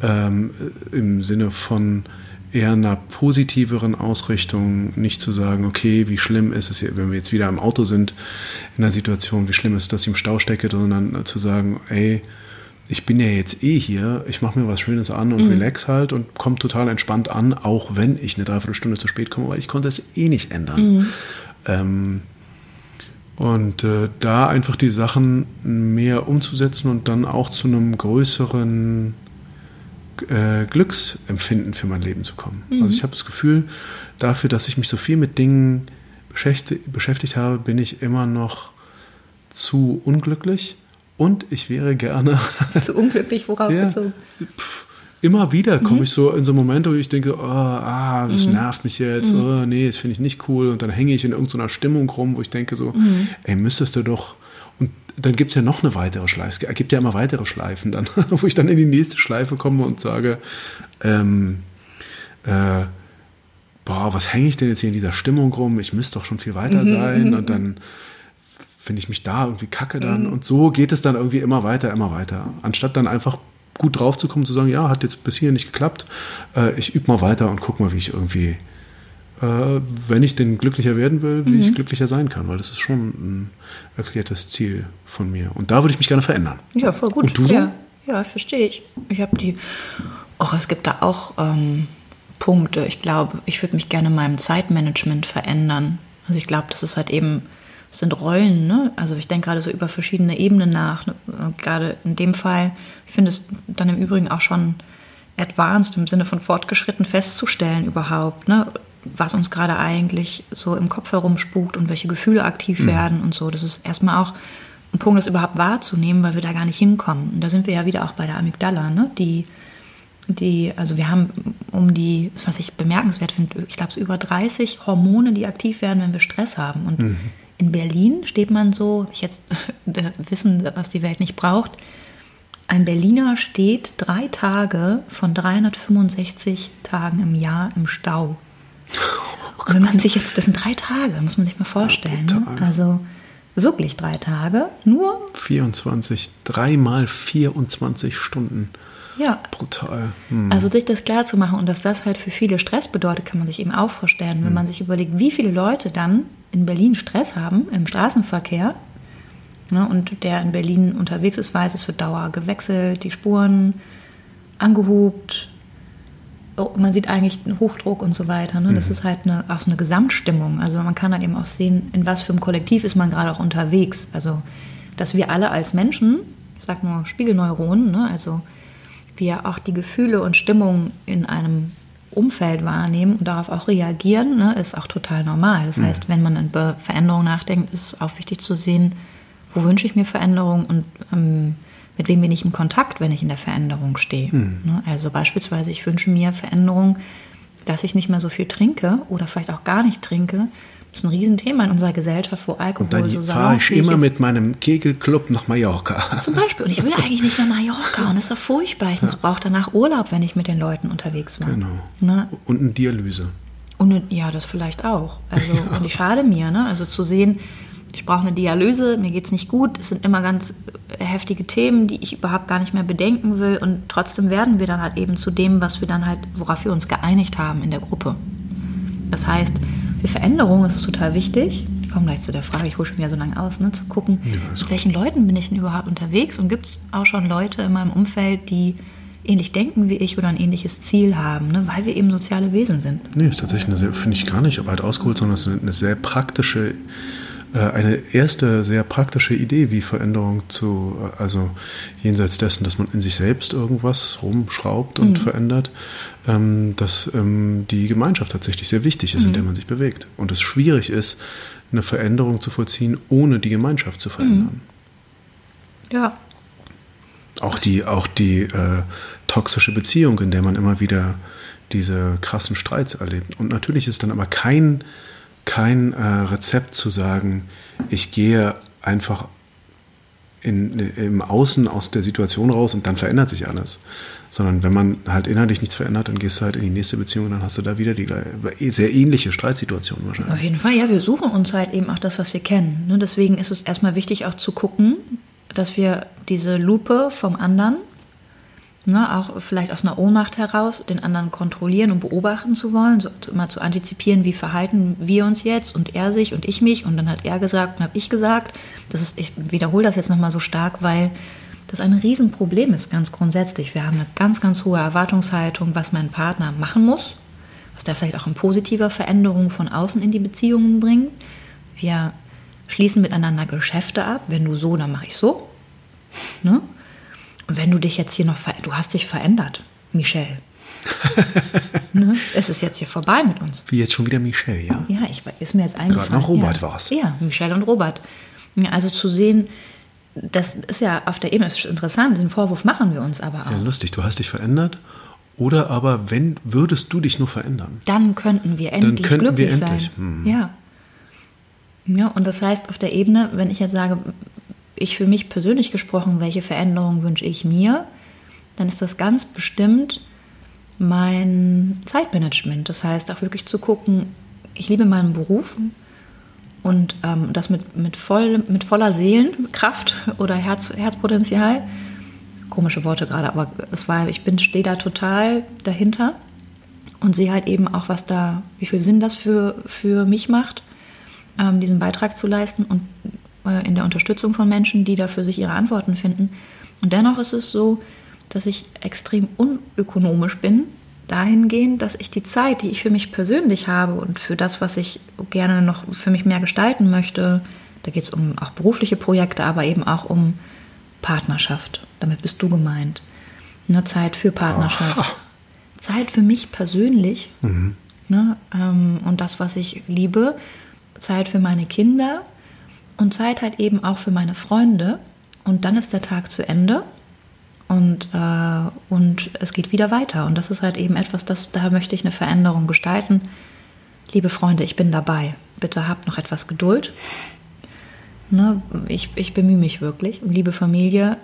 [SPEAKER 1] mhm. ähm, im Sinne von eher einer positiveren Ausrichtung, nicht zu sagen, okay, wie schlimm ist es, hier, wenn wir jetzt wieder im Auto sind, in der Situation, wie schlimm ist es, dass ich im Stau stecke, sondern zu sagen, ey, ich bin ja jetzt eh hier, ich mache mir was Schönes an und mhm. relax halt und komme total entspannt an, auch wenn ich eine Dreiviertelstunde zu spät komme, weil ich konnte es eh nicht ändern. Mhm. Ähm, und äh, da einfach die Sachen mehr umzusetzen und dann auch zu einem größeren äh, Glücksempfinden für mein Leben zu kommen. Mhm. Also ich habe das Gefühl, dafür, dass ich mich so viel mit Dingen beschäftigt, beschäftigt habe, bin ich immer noch zu unglücklich und ich wäre gerne.
[SPEAKER 2] Zu unglücklich, worauf
[SPEAKER 1] ja,
[SPEAKER 2] bezogen?
[SPEAKER 1] Pff, immer wieder komme mhm. ich so in so Momente, wo ich denke, oh, ah, das mhm. nervt mich jetzt, mhm. oh, nee, das finde ich nicht cool. Und dann hänge ich in irgendeiner Stimmung rum, wo ich denke so, mhm. ey, müsstest du doch. Und dann gibt es ja noch eine weitere Schleife. Es gibt ja immer weitere Schleifen dann, wo ich dann in die nächste Schleife komme und sage, ähm, äh, boah, was hänge ich denn jetzt hier in dieser Stimmung rum? Ich müsste doch schon viel weiter mhm. sein. Und dann finde ich mich da irgendwie kacke dann. Mhm. Und so geht es dann irgendwie immer weiter, immer weiter. Anstatt dann einfach gut drauf zu kommen, zu sagen, ja, hat jetzt bis hier nicht geklappt, äh, ich übe mal weiter und guck mal, wie ich irgendwie, äh, wenn ich denn glücklicher werden will, wie mhm. ich glücklicher sein kann, weil das ist schon ein erklärtes Ziel von mir. Und da würde ich mich gerne verändern.
[SPEAKER 2] Ja, voll gut.
[SPEAKER 1] Und du so?
[SPEAKER 2] Ja, ja verstehe ich. Ich habe die, auch es gibt da auch ähm, Punkte. Ich glaube, ich würde mich gerne in meinem Zeitmanagement verändern. Also ich glaube, das ist halt eben sind Rollen. Ne? Also ich denke gerade so über verschiedene Ebenen nach. Ne? Gerade in dem Fall, ich finde es dann im Übrigen auch schon advanced im Sinne von fortgeschritten festzustellen überhaupt, ne? was uns gerade eigentlich so im Kopf herumspukt und welche Gefühle aktiv mhm. werden und so. Das ist erstmal auch ein Punkt, das überhaupt wahrzunehmen, weil wir da gar nicht hinkommen. Und da sind wir ja wieder auch bei der Amygdala, ne? die die, also wir haben um die, was ich bemerkenswert finde, ich glaube es über 30 Hormone, die aktiv werden, wenn wir Stress haben. Und mhm in Berlin steht man so, ich jetzt wissen, was die Welt nicht braucht. Ein Berliner steht drei Tage von 365 Tagen im Jahr im Stau. Oh wenn man sich jetzt, das sind drei Tage, muss man sich mal vorstellen. Ja? Also wirklich drei Tage, nur
[SPEAKER 1] 24, dreimal 24 Stunden.
[SPEAKER 2] Ja.
[SPEAKER 1] Brutal.
[SPEAKER 2] Hm. Also sich das klar zu machen und dass das halt für viele Stress bedeutet, kann man sich eben auch vorstellen. Wenn hm. man sich überlegt, wie viele Leute dann in Berlin Stress haben im Straßenverkehr ne, und der in Berlin unterwegs ist, weiß, es wird Dauer gewechselt, die Spuren angehobt, oh, man sieht eigentlich einen Hochdruck und so weiter. Ne? Das mhm. ist halt eine, auch so eine Gesamtstimmung. Also man kann halt eben auch sehen, in was für einem Kollektiv ist man gerade auch unterwegs. Also dass wir alle als Menschen, ich sag nur Spiegelneuronen, ne? also wir auch die Gefühle und Stimmung in einem Umfeld wahrnehmen und darauf auch reagieren, ne, ist auch total normal. Das mhm. heißt, wenn man über Veränderungen nachdenkt, ist auch wichtig zu sehen, wo wünsche ich mir Veränderung und ähm, mit wem bin ich im Kontakt, wenn ich in der Veränderung stehe. Mhm. Ne? Also beispielsweise, ich wünsche mir Veränderung, dass ich nicht mehr so viel trinke oder vielleicht auch gar nicht trinke, das ist ein Riesenthema in unserer Gesellschaft, wo Alkohol
[SPEAKER 1] und dann so fahre ich immer ist. mit meinem Kegelclub nach Mallorca.
[SPEAKER 2] Zum Beispiel. Und ich will eigentlich nicht nach Mallorca. Und das ist doch furchtbar. Ich ja. brauche danach Urlaub, wenn ich mit den Leuten unterwegs war.
[SPEAKER 1] Genau. Ne? Und eine Dialyse.
[SPEAKER 2] Und ja, das vielleicht auch. Also, ja. und ich schade mir, ne? Also zu sehen, ich brauche eine Dialyse, mir geht es nicht gut. Es sind immer ganz heftige Themen, die ich überhaupt gar nicht mehr bedenken will. Und trotzdem werden wir dann halt eben zu dem, was wir dann halt, worauf wir uns geeinigt haben in der Gruppe. Das heißt, für Veränderung ist es total wichtig. Ich komme gleich zu der Frage, ich hole schon wieder so lange aus, ne, zu gucken, ja, mit welchen Leuten bin ich denn überhaupt unterwegs und gibt es auch schon Leute in meinem Umfeld, die ähnlich denken wie ich oder ein ähnliches Ziel haben, ne, weil wir eben soziale Wesen sind.
[SPEAKER 1] Nee, ist tatsächlich eine sehr, finde ich gar nicht weit ausgeholt, sondern es ist eine sehr praktische eine erste sehr praktische Idee, wie Veränderung zu, äh, also jenseits dessen, dass man in sich selbst irgendwas rumschraubt und mhm. verändert, ähm, dass ähm, die Gemeinschaft tatsächlich sehr wichtig ist, mhm. in der man sich bewegt. Und es schwierig ist, eine Veränderung zu vollziehen, ohne die Gemeinschaft zu verändern.
[SPEAKER 2] Mhm. Ja.
[SPEAKER 1] Auch die, auch die äh, toxische Beziehung, in der man immer wieder diese krassen Streits erlebt. Und natürlich ist dann aber kein kein äh, Rezept zu sagen, ich gehe einfach in, im Außen aus der Situation raus und dann verändert sich alles. Sondern wenn man halt innerlich nichts verändert, dann gehst du halt in die nächste Beziehung und dann hast du da wieder die sehr ähnliche Streitsituation wahrscheinlich.
[SPEAKER 2] Auf jeden Fall, ja, wir suchen uns halt eben auch das, was wir kennen. Ne? Deswegen ist es erstmal wichtig auch zu gucken, dass wir diese Lupe vom anderen, ne, auch vielleicht aus einer Ohnmacht heraus, den anderen kontrollieren und beobachten zu wollen, so, mal zu antizipieren, wie verhalten wir uns jetzt und er sich und ich mich und dann hat er gesagt und habe ich gesagt. Das ist, ich wiederhole das jetzt nochmal so stark, weil das ein Riesenproblem ist, ganz grundsätzlich. Wir haben eine ganz, ganz hohe Erwartungshaltung, was mein Partner machen muss, was der vielleicht auch in positiver Veränderung von außen in die Beziehungen bringt. Wir schließen miteinander Geschäfte ab. Wenn du so, dann mache ich so. Ne? Wenn du dich jetzt hier noch, du hast dich verändert, Michelle. ne? Es ist jetzt hier vorbei mit uns.
[SPEAKER 1] Wie jetzt schon wieder Michelle, ja?
[SPEAKER 2] Ja, ich, ist mir jetzt eingefallen.
[SPEAKER 1] Gerade noch Robert
[SPEAKER 2] ja.
[SPEAKER 1] war es.
[SPEAKER 2] Ja, Michelle und Robert. Also zu sehen, das ist ja auf der Ebene ist interessant, den Vorwurf machen wir uns aber auch.
[SPEAKER 1] Ja, lustig, du hast dich verändert. Oder aber, wenn würdest du dich nur verändern?
[SPEAKER 2] Dann könnten wir endlich
[SPEAKER 1] Dann könnten
[SPEAKER 2] glücklich
[SPEAKER 1] wir endlich.
[SPEAKER 2] sein.
[SPEAKER 1] Hm.
[SPEAKER 2] Ja. Ja, und das heißt, auf der Ebene, wenn ich jetzt sage, ich für mich persönlich gesprochen, welche Veränderungen wünsche ich mir, dann ist das ganz bestimmt mein Zeitmanagement. Das heißt auch wirklich zu gucken, ich liebe meinen Beruf und ähm, das mit, mit, voll, mit voller Seelenkraft oder Herz, Herzpotenzial. Komische Worte gerade, aber es war, ich bin, stehe da total dahinter und sehe halt eben auch, was da, wie viel Sinn das für, für mich macht, ähm, diesen Beitrag zu leisten und äh, in der Unterstützung von Menschen, die da für sich ihre Antworten finden. Und dennoch ist es so, dass ich extrem unökonomisch bin, dahingehend, dass ich die Zeit, die ich für mich persönlich habe und für das, was ich gerne noch für mich mehr gestalten möchte, da geht es um auch berufliche Projekte, aber eben auch um Partnerschaft. Damit bist du gemeint. Eine Zeit für Partnerschaft.
[SPEAKER 1] Aha.
[SPEAKER 2] Zeit für mich persönlich. Ne, ähm, und das, was ich liebe. Zeit für meine Kinder und Zeit halt eben auch für meine Freunde. Und dann ist der Tag zu Ende und, äh, und es geht wieder weiter. Und das ist halt eben etwas, das, da möchte ich eine Veränderung gestalten. Liebe Freunde, ich bin dabei. Bitte habt noch etwas Geduld. Ne, ich, ich bemühe mich wirklich. Und liebe Familie,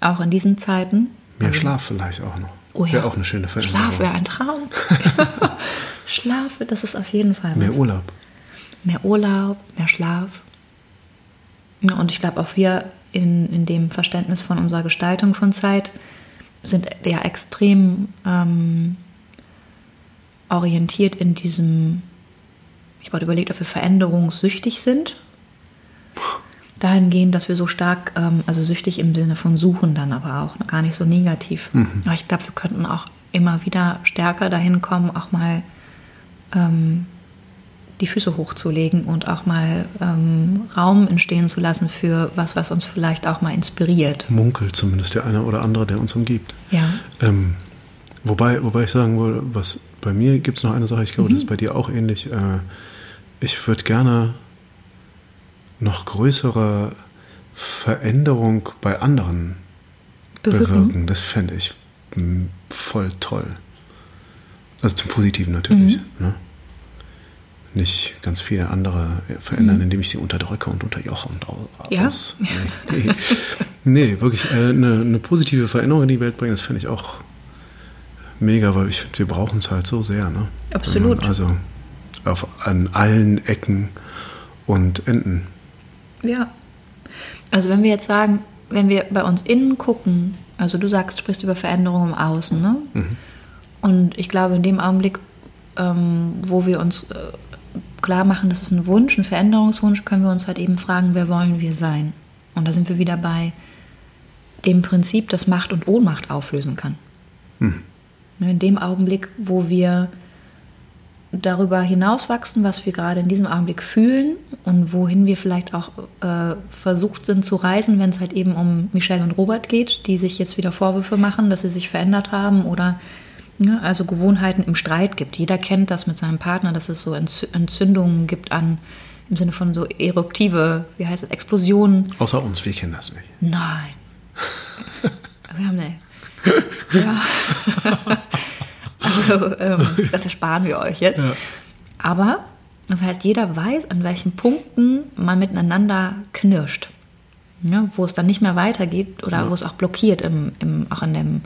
[SPEAKER 2] auch in diesen Zeiten.
[SPEAKER 1] Mehr Schlaf vielleicht auch noch.
[SPEAKER 2] Oh ja.
[SPEAKER 1] Wäre auch eine schöne Veränderung.
[SPEAKER 2] Schlaf wäre ein Traum. Schlaf, das ist auf jeden Fall was.
[SPEAKER 1] Mehr Urlaub.
[SPEAKER 2] mehr Urlaub, mehr Schlaf. Ja, Und ich glaube, auch wir in, in dem Verständnis von unserer Gestaltung von Zeit sind ja extrem ähm, orientiert in diesem, ich habe überlegt, ob wir veränderungssüchtig sind. Dahingehend, dass wir so stark, ähm, also süchtig im Sinne von suchen dann aber auch, gar nicht so negativ. Aber ich glaube, wir könnten auch immer wieder stärker dahin kommen, auch mal ähm, die Füße hochzulegen und auch mal ähm, Raum entstehen zu lassen für was, was uns vielleicht auch mal inspiriert.
[SPEAKER 1] Munkelt zumindest der eine oder andere, der uns umgibt.
[SPEAKER 2] Ja.
[SPEAKER 1] Ähm, wobei, wobei ich sagen würde, was bei mir gibt es noch eine Sache, ich glaube, das ist bei dir auch ähnlich. Äh, ich würde gerne noch größere Veränderung bei anderen
[SPEAKER 2] Bewirken.
[SPEAKER 1] bewirken. Das fände ich voll toll. Also zum Positiven natürlich. Ne? Nicht ganz viele andere verändern, indem ich sie unterdrücke und unterjoche und au-
[SPEAKER 2] Ja?
[SPEAKER 1] aus. Nee, nee. nee wirklich äh, eine, eine positive Veränderung in die Welt bringen, das fände ich auch mega, weil ich finde, wir brauchen es halt so sehr. Ne?
[SPEAKER 2] Absolut.
[SPEAKER 1] Also auf, an allen Ecken und Enden.
[SPEAKER 2] Ja. Also wenn wir jetzt sagen, wenn wir bei uns innen gucken, also du sagst, sprichst über Veränderungen im Außen, ne? Und ich glaube, in dem Augenblick, ähm, wo wir uns äh, klar machen, das ist ein Wunsch, ein Veränderungswunsch, können wir uns halt eben fragen, wer wollen wir sein? Und da sind wir wieder bei dem Prinzip, das Macht und Ohnmacht auflösen kann. Ne, In dem Augenblick, wo wir darüber hinauswachsen, was wir gerade in diesem Augenblick fühlen und wohin wir vielleicht auch äh, versucht sind zu reisen, wenn es halt eben um Michelle und Robert geht, die sich jetzt wieder Vorwürfe machen, dass sie sich verändert haben oder ne, also Gewohnheiten im Streit gibt. Jeder kennt das mit seinem Partner, dass es so Entzü- Entzündungen gibt an im Sinne von so eruptive, wie heißt es, Explosionen.
[SPEAKER 1] Außer uns, wir kennen das nicht.
[SPEAKER 2] Nein. Wir haben eine. Ja. also, ähm, das ersparen wir euch jetzt. Aber, das heißt, jeder weiß, an welchen Punkten man miteinander knirscht. Ja, wo es dann nicht mehr weitergeht oder ja. wo es auch blockiert, im, im, auch in dem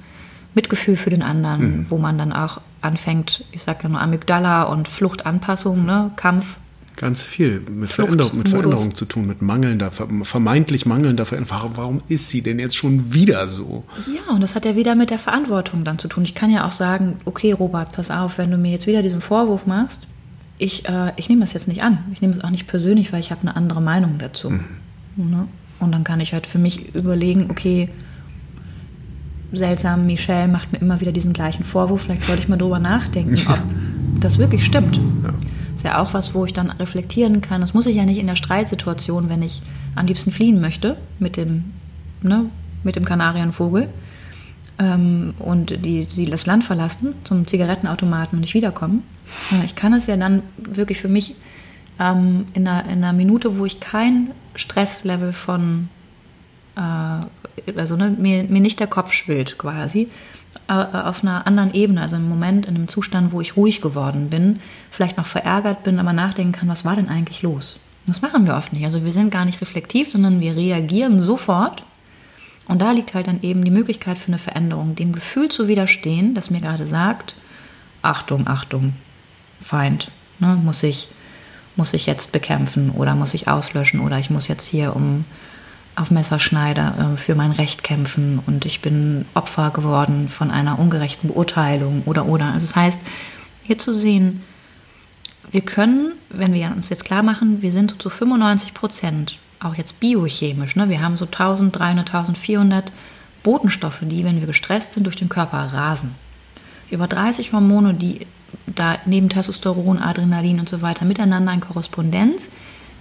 [SPEAKER 2] Mitgefühl für den anderen, mhm. wo man dann auch anfängt, ich sage ja nur Amygdala und Fluchtanpassung, ne, Kampf.
[SPEAKER 1] Ganz viel mit, Veränderung, mit Veränderung zu tun, mit mangelnder, vermeintlich mangelnder Veränderung. Warum ist sie denn jetzt schon wieder so?
[SPEAKER 2] Ja, und das hat ja wieder mit der Verantwortung dann zu tun. Ich kann ja auch sagen, okay, Robert, pass auf, wenn du mir jetzt wieder diesen Vorwurf machst, ich, äh, ich nehme das jetzt nicht an. Ich nehme es auch nicht persönlich, weil ich habe eine andere Meinung dazu. Mhm. Ne? Und dann kann ich halt für mich überlegen, okay, seltsam, Michelle macht mir immer wieder diesen gleichen Vorwurf, vielleicht sollte ich mal drüber nachdenken, ob das wirklich stimmt. Ja. Ist ja auch was, wo ich dann reflektieren kann. Das muss ich ja nicht in der Streitsituation, wenn ich am liebsten fliehen möchte mit dem, ne, mit dem Kanarienvogel ähm, und die, die das Land verlassen zum Zigarettenautomaten und nicht wiederkommen. Ich kann es ja dann wirklich für mich ähm, in, einer, in einer Minute, wo ich kein Stresslevel von, also ne, mir, mir nicht der Kopf schwillt quasi, äh, auf einer anderen Ebene, also im Moment, in einem Zustand, wo ich ruhig geworden bin, vielleicht noch verärgert bin, aber nachdenken kann, was war denn eigentlich los? Das machen wir oft nicht. Also wir sind gar nicht reflektiv, sondern wir reagieren sofort. Und da liegt halt dann eben die Möglichkeit für eine Veränderung, dem Gefühl zu widerstehen, das mir gerade sagt, Achtung, Achtung, Feind, ne, muss ich muss ich jetzt bekämpfen oder muss ich auslöschen oder ich muss jetzt hier um auf Messerschneider äh, für mein Recht kämpfen und ich bin Opfer geworden von einer ungerechten Beurteilung oder oder. Also das heißt, hier zu sehen, wir können, wenn wir uns jetzt klar machen, wir sind zu 95 Prozent, auch jetzt biochemisch, ne? wir haben so 1300, 1400 Botenstoffe, die, wenn wir gestresst sind, durch den Körper rasen. Über 30 Hormone, die da neben Testosteron, Adrenalin und so weiter miteinander in Korrespondenz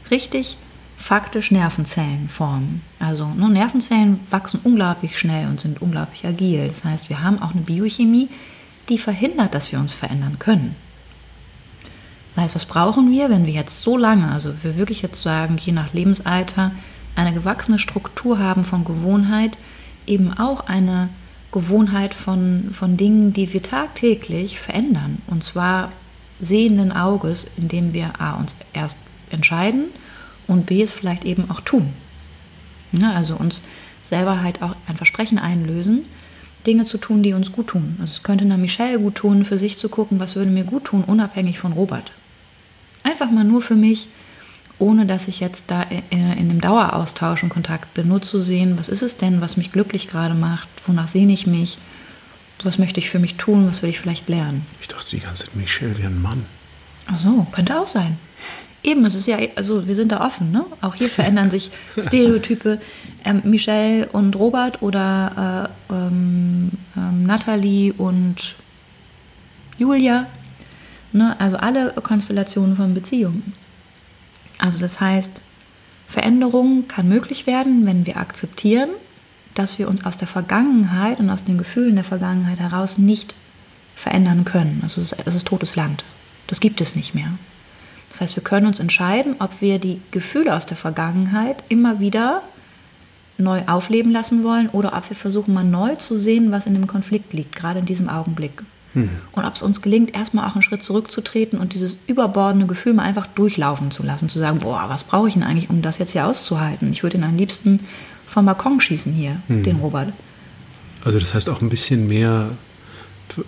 [SPEAKER 2] richtig faktisch Nervenzellen formen. Also ne, Nervenzellen wachsen unglaublich schnell und sind unglaublich agil. Das heißt, wir haben auch eine Biochemie, die verhindert, dass wir uns verändern können. Das heißt, was brauchen wir, wenn wir jetzt so lange, also wir wirklich jetzt sagen, je nach Lebensalter, eine gewachsene Struktur haben von Gewohnheit, eben auch eine Gewohnheit von, von Dingen, die wir tagtäglich verändern. Und zwar sehenden Auges, indem wir A, uns erst entscheiden und B, es vielleicht eben auch tun. Ja, also uns selber halt auch ein Versprechen einlösen, Dinge zu tun, die uns gut tun. Also es könnte einer Michelle gut tun, für sich zu gucken, was würde mir gut tun, unabhängig von Robert. Einfach mal nur für mich ohne dass ich jetzt da äh, in einem Daueraustausch und Kontakt bin, nur zu sehen, was ist es denn, was mich glücklich gerade macht, wonach sehne ich mich, was möchte ich für mich tun, was will ich vielleicht lernen.
[SPEAKER 1] Ich dachte die ganze Zeit, Michelle wäre ein Mann.
[SPEAKER 2] Ach so, könnte auch sein. Eben, es ist ja, also wir sind da offen, ne? Auch hier verändern sich Stereotype. Ähm, Michelle und Robert oder äh, ähm, ähm, Natalie und Julia. Ne? Also alle Konstellationen von Beziehungen. Also das heißt, Veränderung kann möglich werden, wenn wir akzeptieren, dass wir uns aus der Vergangenheit und aus den Gefühlen der Vergangenheit heraus nicht verändern können. Also das ist, das ist totes Land. Das gibt es nicht mehr. Das heißt, wir können uns entscheiden, ob wir die Gefühle aus der Vergangenheit immer wieder neu aufleben lassen wollen oder ob wir versuchen, mal neu zu sehen, was in dem Konflikt liegt, gerade in diesem Augenblick. Mhm. Und ob es uns gelingt, erstmal auch einen Schritt zurückzutreten und dieses überbordende Gefühl mal einfach durchlaufen zu lassen, zu sagen, boah, was brauche ich denn eigentlich, um das jetzt hier auszuhalten? Ich würde ihn am liebsten vom Balkon schießen hier, mhm. den Robert.
[SPEAKER 1] Also das heißt auch ein bisschen mehr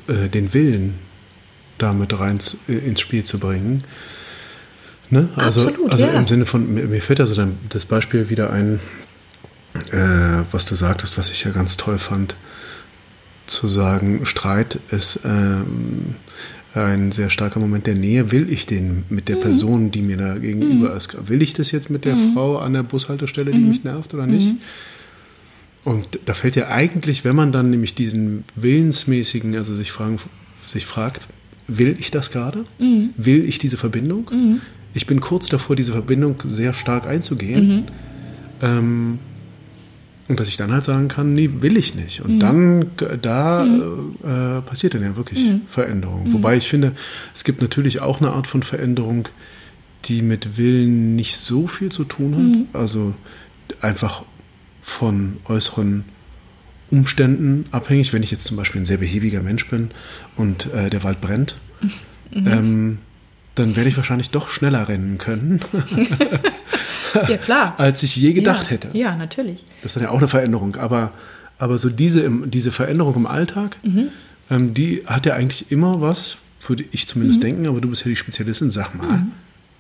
[SPEAKER 1] äh, den Willen damit rein äh, ins Spiel zu bringen. Ne? Also, Absolut, also ja. im Sinne von, mir, mir fällt also dann das Beispiel wieder ein, äh, was du sagtest, was ich ja ganz toll fand zu sagen, Streit ist ähm, ein sehr starker Moment der Nähe. Will ich den mit der mhm. Person, die mir da gegenüber mhm. ist? Will ich das jetzt mit der mhm. Frau an der Bushaltestelle, die mhm. mich nervt oder nicht? Mhm. Und da fällt ja eigentlich, wenn man dann nämlich diesen willensmäßigen, also sich, fragen, sich fragt, will ich das gerade? Mhm. Will ich diese Verbindung? Ich bin kurz davor, diese Verbindung sehr stark einzugehen. Ähm, und dass ich dann halt sagen kann, nee, will ich nicht. Und mhm. dann, da mhm. äh, passiert dann ja wirklich mhm. Veränderung. Mhm. Wobei ich finde, es gibt natürlich auch eine Art von Veränderung, die mit Willen nicht so viel zu tun hat. Mhm. Also einfach von äußeren Umständen abhängig. Wenn ich jetzt zum Beispiel ein sehr behäbiger Mensch bin und äh, der Wald brennt, mhm. ähm, dann werde ich wahrscheinlich doch schneller rennen können.
[SPEAKER 2] Ja, klar.
[SPEAKER 1] als ich je gedacht
[SPEAKER 2] ja.
[SPEAKER 1] hätte.
[SPEAKER 2] Ja, natürlich.
[SPEAKER 1] Das ist dann ja auch eine Veränderung. Aber, aber so diese, diese Veränderung im Alltag,
[SPEAKER 2] Mhm.
[SPEAKER 1] ähm, die hat ja eigentlich immer was, würde ich zumindest
[SPEAKER 2] Mhm.
[SPEAKER 1] denken, aber du bist ja die Spezialistin, sag mal,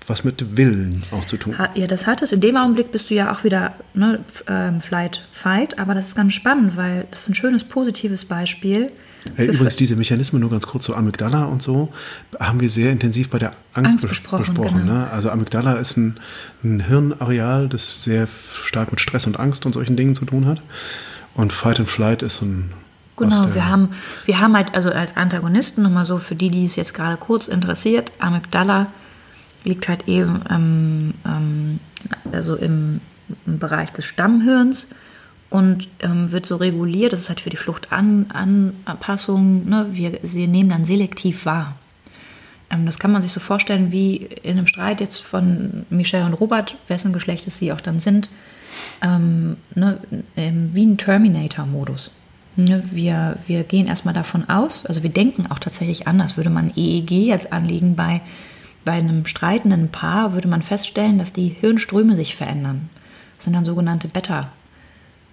[SPEAKER 1] was mit Willen auch zu tun.
[SPEAKER 2] Ja, das hat es. In dem Augenblick bist du ja auch wieder ne, ähm, Flight, Fight, aber das ist ganz spannend, weil das ist ein schönes, positives Beispiel. Für-
[SPEAKER 1] übrigens, diese Mechanismen, nur ganz kurz so Amygdala und so, haben wir sehr intensiv bei der Angst,
[SPEAKER 2] Angst
[SPEAKER 1] bes-
[SPEAKER 2] besprochen,
[SPEAKER 1] besprochen.
[SPEAKER 2] genau.
[SPEAKER 1] ne? Also Amygdala ist ein, ein Hirnareal, das sehr stark mit Stress und Angst und solchen Dingen zu tun hat. Und Fight and Flight ist so ein...
[SPEAKER 2] Genau, wir haben, wir haben halt also als Antagonisten, nochmal so für die, die es jetzt gerade kurz interessiert, Amygdala liegt halt eben ähm, ähm, also im, im Bereich des Stammhirns und ähm, wird so reguliert. Das ist halt für die Fluchtanpassung. Ne? Wir sie nehmen dann selektiv wahr. Ähm, das kann man sich so vorstellen wie in einem Streit jetzt von Michelle und Robert, wessen Geschlecht es sie auch dann sind, ähm, ne, ähm, wie ein Terminator-Modus. Ne, wir, wir gehen erstmal davon aus, also wir denken auch tatsächlich anders. Würde man EEG jetzt anlegen bei, bei einem streitenden Paar, würde man feststellen, dass die Hirnströme sich verändern. Das sind dann sogenannte Beta,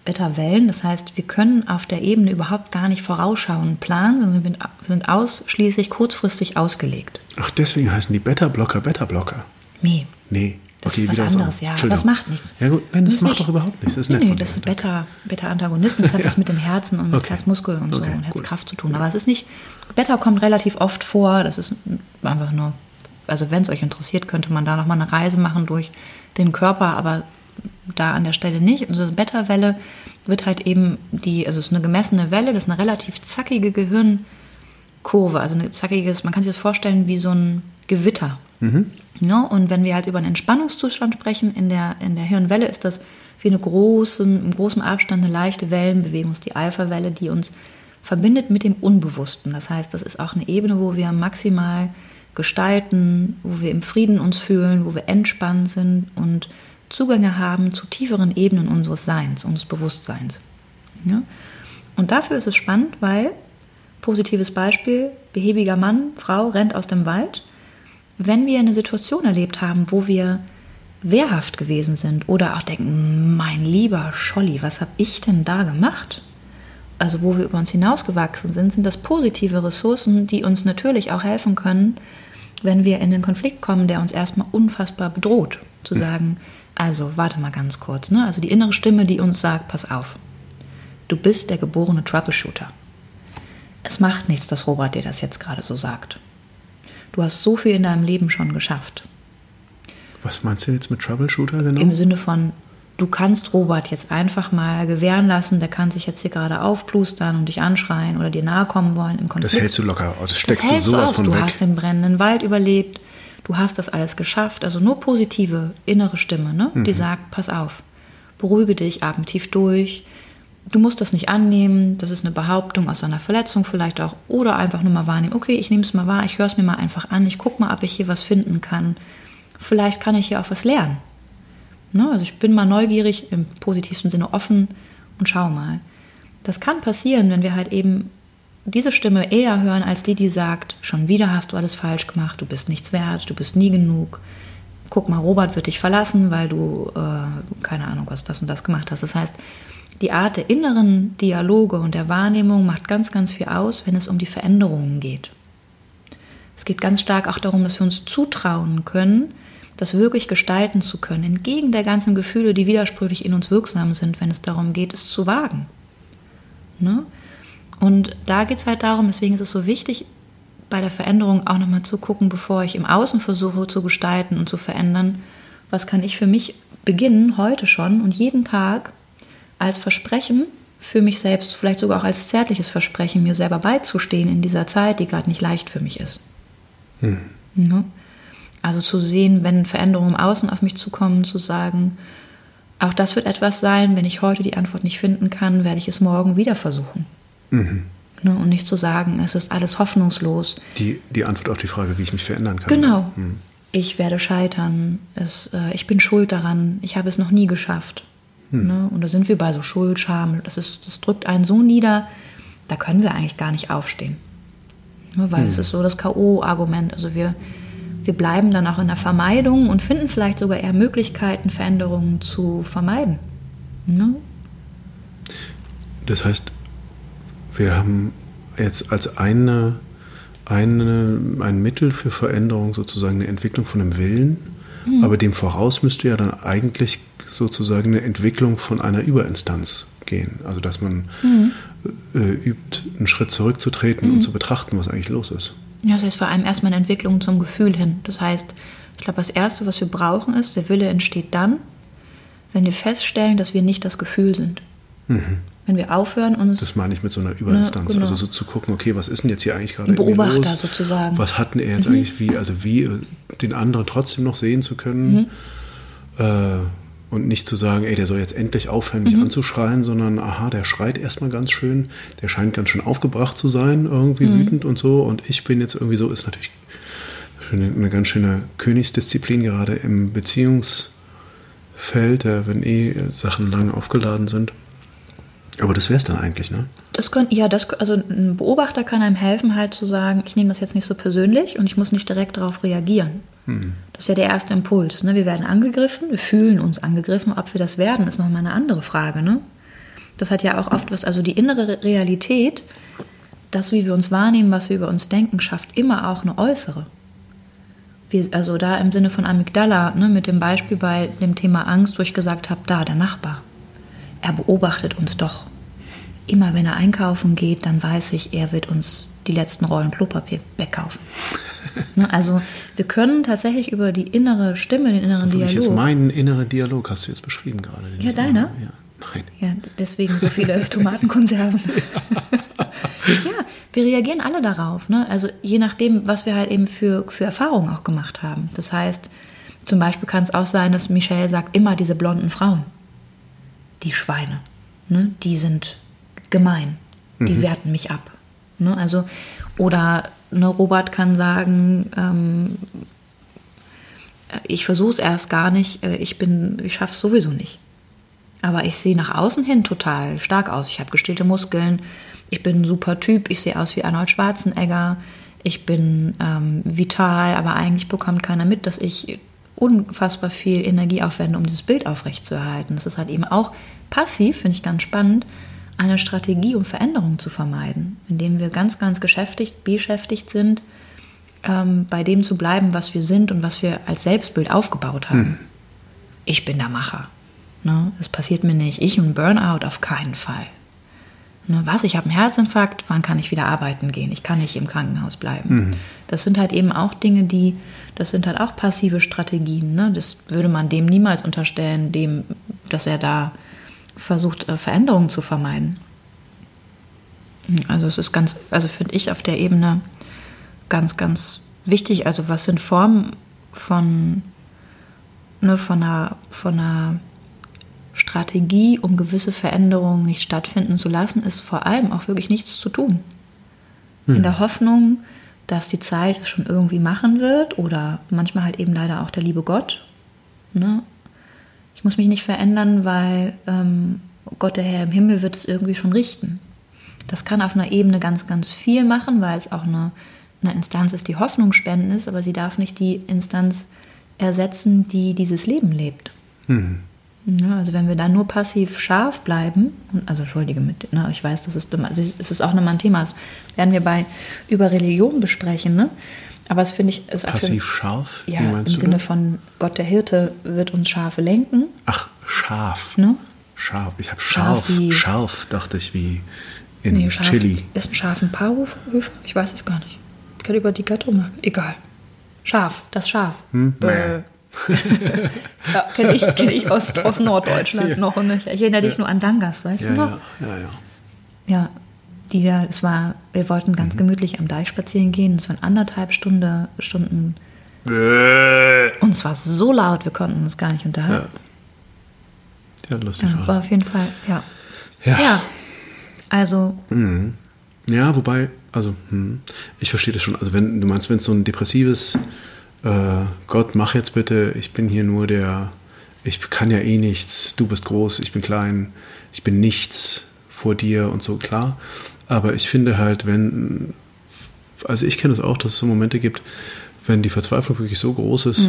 [SPEAKER 2] Beta-Wellen. Das heißt, wir können auf der Ebene überhaupt gar nicht vorausschauend planen, sondern wir sind ausschließlich kurzfristig ausgelegt.
[SPEAKER 1] Ach, deswegen heißen die Beta-Blocker Beta-Blocker.
[SPEAKER 2] Nee,
[SPEAKER 1] Nee.
[SPEAKER 2] das ist was anderes, ja. Aber das macht nichts.
[SPEAKER 1] Ja gut, nein, das
[SPEAKER 2] Ist
[SPEAKER 1] macht
[SPEAKER 2] nicht-
[SPEAKER 1] doch überhaupt nichts. Das ist
[SPEAKER 2] nee, nee, das sind Beta, Beta-Antagonisten. Das hat was mit dem Herzen und mit
[SPEAKER 1] Okay.
[SPEAKER 2] Herzmuskel und so
[SPEAKER 1] Okay,
[SPEAKER 2] und
[SPEAKER 1] gut.
[SPEAKER 2] Herzkraft zu tun. Aber es ist nicht. Beta kommt relativ oft vor. Das ist einfach nur. Also, wenn es euch interessiert, könnte man da nochmal eine Reise machen durch den Körper, aber da an der Stelle nicht. Also, Beta-Welle wird halt eben die. Also, es ist eine gemessene Welle, das ist eine relativ zackige Gehirnkurve. Also, eine zackiges, man kann sich das vorstellen wie so ein Gewitter. Ne? Und wenn wir halt über einen Entspannungszustand sprechen, in der, in der Hirnwelle ist das wie eine großen, im großen Abstand eine leichte Wellenbewegung, ist die Alpha-Welle, die uns verbindet mit dem Unbewussten. Das heißt, das ist auch eine Ebene, wo wir maximal gestalten, wo wir im Frieden uns fühlen, wo wir entspannt sind und Zugänge haben zu tieferen Ebenen unseres Seins, unseres Bewusstseins. Ja? Und dafür ist es spannend, weil, positives Beispiel, behäbiger Mann, Frau rennt aus dem Wald, wenn wir eine Situation erlebt haben, wo wir wehrhaft gewesen sind oder auch denken, mein lieber Scholli, was habe ich denn da gemacht? Also wo wir über uns hinausgewachsen sind, sind das positive Ressourcen, die uns natürlich auch helfen können, wenn wir in den Konflikt kommen, der uns erstmal unfassbar bedroht. Zu sagen, also warte mal ganz kurz, ne? also die innere Stimme, die uns sagt, pass auf, du bist der geborene Troubleshooter. Es macht nichts, dass Robert dir das jetzt gerade so sagt. Du hast so viel in deinem Leben schon geschafft.
[SPEAKER 1] Was meinst du jetzt mit Troubleshooter genau?
[SPEAKER 2] Im Sinne von, du kannst Robert jetzt einfach mal gewähren lassen, der kann sich jetzt hier gerade aufplustern und dich anschreien oder dir nahe kommen wollen im Konflikt.
[SPEAKER 1] das hältst du locker. Oh, das
[SPEAKER 2] Das
[SPEAKER 1] steckst du
[SPEAKER 2] hältst du
[SPEAKER 1] sowas
[SPEAKER 2] aus.
[SPEAKER 1] von
[SPEAKER 2] Du
[SPEAKER 1] weg.
[SPEAKER 2] hast den brennenden Wald überlebt, du hast das alles geschafft. Also nur positive innere Stimme, ne? die
[SPEAKER 1] Mhm.
[SPEAKER 2] sagt, pass auf, beruhige dich, atme tief durch. Du musst das nicht annehmen, das ist eine Behauptung aus einer Verletzung vielleicht auch. Oder einfach nur mal wahrnehmen, okay, ich nehme es mal wahr, ich höre es mir mal einfach an, ich gucke mal, ob ich hier was finden kann. Vielleicht kann ich hier auch was lernen. Ne? Also ich bin mal neugierig, im positivsten Sinne offen und schau mal. Das kann passieren, wenn wir halt eben diese Stimme eher hören als die, die sagt, schon wieder hast du alles falsch gemacht, du bist nichts wert, du bist nie genug. Guck mal, Robert wird dich verlassen, weil du, äh, keine Ahnung, was das und das gemacht hast. Das heißt, die Art der inneren Dialoge und der Wahrnehmung macht ganz, ganz viel aus, wenn es um die Veränderungen geht. Es geht ganz stark auch darum, dass wir uns zutrauen können, das wirklich gestalten zu können, entgegen der ganzen Gefühle, die widersprüchlich in uns wirksam sind, wenn es darum geht, es zu wagen. Ne? Und da geht es halt darum, deswegen ist es so wichtig, bei der Veränderung auch nochmal zu gucken, bevor ich im Außen versuche zu gestalten und zu verändern, was kann ich für mich beginnen, heute schon und jeden Tag als Versprechen für mich selbst, vielleicht sogar auch als zärtliches Versprechen, mir selber beizustehen in dieser Zeit, die gerade nicht leicht für mich ist. Ne? Also zu sehen, wenn Veränderungen im Außen auf mich zukommen, zu sagen, auch das wird etwas sein, wenn ich heute die Antwort nicht finden kann, werde ich es morgen wieder versuchen. Ne? Und nicht zu sagen, es ist alles hoffnungslos.
[SPEAKER 1] Die, die Antwort auf die Frage, wie ich mich verändern kann.
[SPEAKER 2] Genau. Ich werde scheitern. Es, äh, ich bin schuld daran. Ich habe es noch nie geschafft. Ne? Und da sind wir bei so Schuld, Scham. Das, ist, das drückt einen so nieder, da können wir eigentlich gar nicht aufstehen. Ne? Weil es ist so das K.O.-Argument. Also wir, wir bleiben dann auch in der Vermeidung und finden vielleicht sogar eher Möglichkeiten, Veränderungen zu vermeiden. Ne?
[SPEAKER 1] Das heißt, wir haben jetzt als eine, eine, ein Mittel für Veränderung sozusagen eine Entwicklung von einem Willen, mhm. aber dem voraus müsste ja dann eigentlich sozusagen eine Entwicklung von einer Überinstanz gehen. Also dass man mhm. äh, übt, einen Schritt zurückzutreten mhm. und zu betrachten, was eigentlich los ist.
[SPEAKER 2] Ja, das heißt vor allem erstmal eine Entwicklung zum Gefühl hin. Das heißt, ich glaube, das Erste, was wir brauchen, ist, der Wille entsteht dann, wenn wir feststellen, dass wir nicht das Gefühl sind. Mhm. Wenn wir aufhören, uns.
[SPEAKER 1] Das meine ich mit so einer Überinstanz. Ne, genau. Also so zu gucken, okay, was ist denn jetzt hier eigentlich gerade
[SPEAKER 2] Beobachter los? sozusagen.
[SPEAKER 1] Was hat denn er jetzt mhm. eigentlich wie, also wie äh, den anderen trotzdem noch sehen zu können? Mhm. Äh, und nicht zu sagen, ey, der soll jetzt endlich aufhören, mich mhm. anzuschreien, sondern aha, der schreit erstmal ganz schön, der scheint ganz schön aufgebracht zu sein, irgendwie mhm. wütend und so. Und ich bin jetzt irgendwie so, ist natürlich eine, eine ganz schöne Königsdisziplin, gerade im Beziehungsfeld, äh, wenn eh Sachen lang aufgeladen sind. Aber das wäre es dann eigentlich, ne?
[SPEAKER 2] Das können, ja, das, also ein Beobachter kann einem helfen, halt zu sagen, ich nehme das jetzt nicht so persönlich und ich muss nicht direkt darauf reagieren. Hm. Das ist ja der erste Impuls. Ne? Wir werden angegriffen, wir fühlen uns angegriffen. Ob wir das werden, ist nochmal eine andere Frage. Ne? Das hat ja auch oft was, also die innere Realität, das, wie wir uns wahrnehmen, was wir über uns denken, schafft immer auch eine äußere. Wir, also da im Sinne von Amygdala, ne, mit dem Beispiel bei dem Thema Angst, wo ich gesagt habe, da, der Nachbar er beobachtet uns doch. Immer wenn er einkaufen geht, dann weiß ich, er wird uns die letzten Rollen Klopapier wegkaufen. Ne, also wir können tatsächlich über die innere Stimme, den inneren
[SPEAKER 1] das
[SPEAKER 2] Dialog.
[SPEAKER 1] Jetzt meinen inneren Dialog hast du jetzt beschrieben gerade.
[SPEAKER 2] Ja, deiner?
[SPEAKER 1] Ja. Nein.
[SPEAKER 2] Ja, deswegen so viele Tomatenkonserven. ja, wir reagieren alle darauf. Ne? Also je nachdem, was wir halt eben für, für Erfahrungen auch gemacht haben. Das heißt, zum Beispiel kann es auch sein, dass Michelle sagt, immer diese blonden Frauen die Schweine. Ne? Die sind gemein. Die mhm. werten mich ab. Ne? Also, oder ne, Robert kann sagen, ähm, ich versuche es erst gar nicht, äh, ich bin, ich schaffe es sowieso nicht. Aber ich sehe nach außen hin total stark aus. Ich habe gestillte Muskeln, ich bin ein super Typ, ich sehe aus wie Arnold Schwarzenegger, ich bin ähm, vital, aber eigentlich bekommt keiner mit, dass ich unfassbar viel Energie aufwenden, um dieses Bild aufrechtzuerhalten. Das ist halt eben auch passiv, finde ich ganz spannend, eine Strategie, um Veränderungen zu vermeiden, indem wir ganz, ganz geschäftigt, beschäftigt sind, ähm, bei dem zu bleiben, was wir sind und was wir als Selbstbild aufgebaut haben. Hm. Ich bin der Macher. Ne? Das passiert mir nicht. Ich und Burnout auf keinen Fall. Ne, was, ich habe einen Herzinfarkt, wann kann ich wieder arbeiten gehen? Ich kann nicht im Krankenhaus bleiben. Mhm. Das sind halt eben auch Dinge, die, das sind halt auch passive Strategien. Ne? Das würde man dem niemals unterstellen, dem, dass er da versucht, äh, Veränderungen zu vermeiden. Hm, also es ist ganz, also finde ich auf der Ebene ganz, ganz wichtig. Also was sind Formen von, ne, von einer, von einer Strategie, um gewisse Veränderungen nicht stattfinden zu lassen, ist vor allem auch wirklich nichts zu tun. Hm. In der Hoffnung, dass die Zeit es schon irgendwie machen wird oder manchmal halt eben leider auch der liebe Gott. Ne? Muss mich nicht verändern, weil ähm, Gott, der Herr im Himmel, wird es irgendwie schon richten. Das kann auf einer Ebene ganz, ganz viel machen, weil es auch eine, eine Instanz ist, die Hoffnung spenden ist, aber sie darf nicht die Instanz ersetzen, die dieses Leben lebt. Hm. Ja, also wenn wir da nur passiv scharf bleiben, also entschuldige mit, ne, ich weiß, das ist, also es ist auch nochmal ein Thema, das werden wir bei über Religion besprechen, ne? Aber es finde ich ist
[SPEAKER 1] passiv für, scharf.
[SPEAKER 2] Ja, im Sinne das? von Gott der Hirte wird uns Schafe lenken.
[SPEAKER 1] Ach, scharf. Ne? Scharf. Ich habe scharf, scharf, scharf, dachte ich wie in nee, scharf, Chili.
[SPEAKER 2] Ist ein Schaf ein Paarhufer? Ich weiß es gar nicht. Ich kann über die Gattung machen. Egal. Schaf, das Schaf. Hm? Bäh. ja, kenne ich, kenn ich aus, aus Norddeutschland ja. noch. Ne? Ich erinnere dich nur an Dangas, weißt du noch?
[SPEAKER 1] Ja, ja, ja.
[SPEAKER 2] Ja, die da, es war, wir wollten ganz mhm. gemütlich am Deich spazieren gehen. Es waren anderthalb Stunde, Stunden. Bäh. Und es war so laut, wir konnten uns gar nicht unterhalten.
[SPEAKER 1] Ja, ja lustig.
[SPEAKER 2] Ja, war auf jeden Fall, ja. Ja. ja. Also.
[SPEAKER 1] Mhm. Ja, wobei, also, hm, ich verstehe das schon. Also, wenn du meinst, wenn es so ein depressives äh, Gott, mach jetzt bitte, ich bin hier nur der, ich kann ja eh nichts, du bist groß, ich bin klein, ich bin nichts vor dir und so, klar. Aber ich finde halt, wenn, also ich kenne es auch, dass es so Momente gibt, wenn die Verzweiflung wirklich so groß ist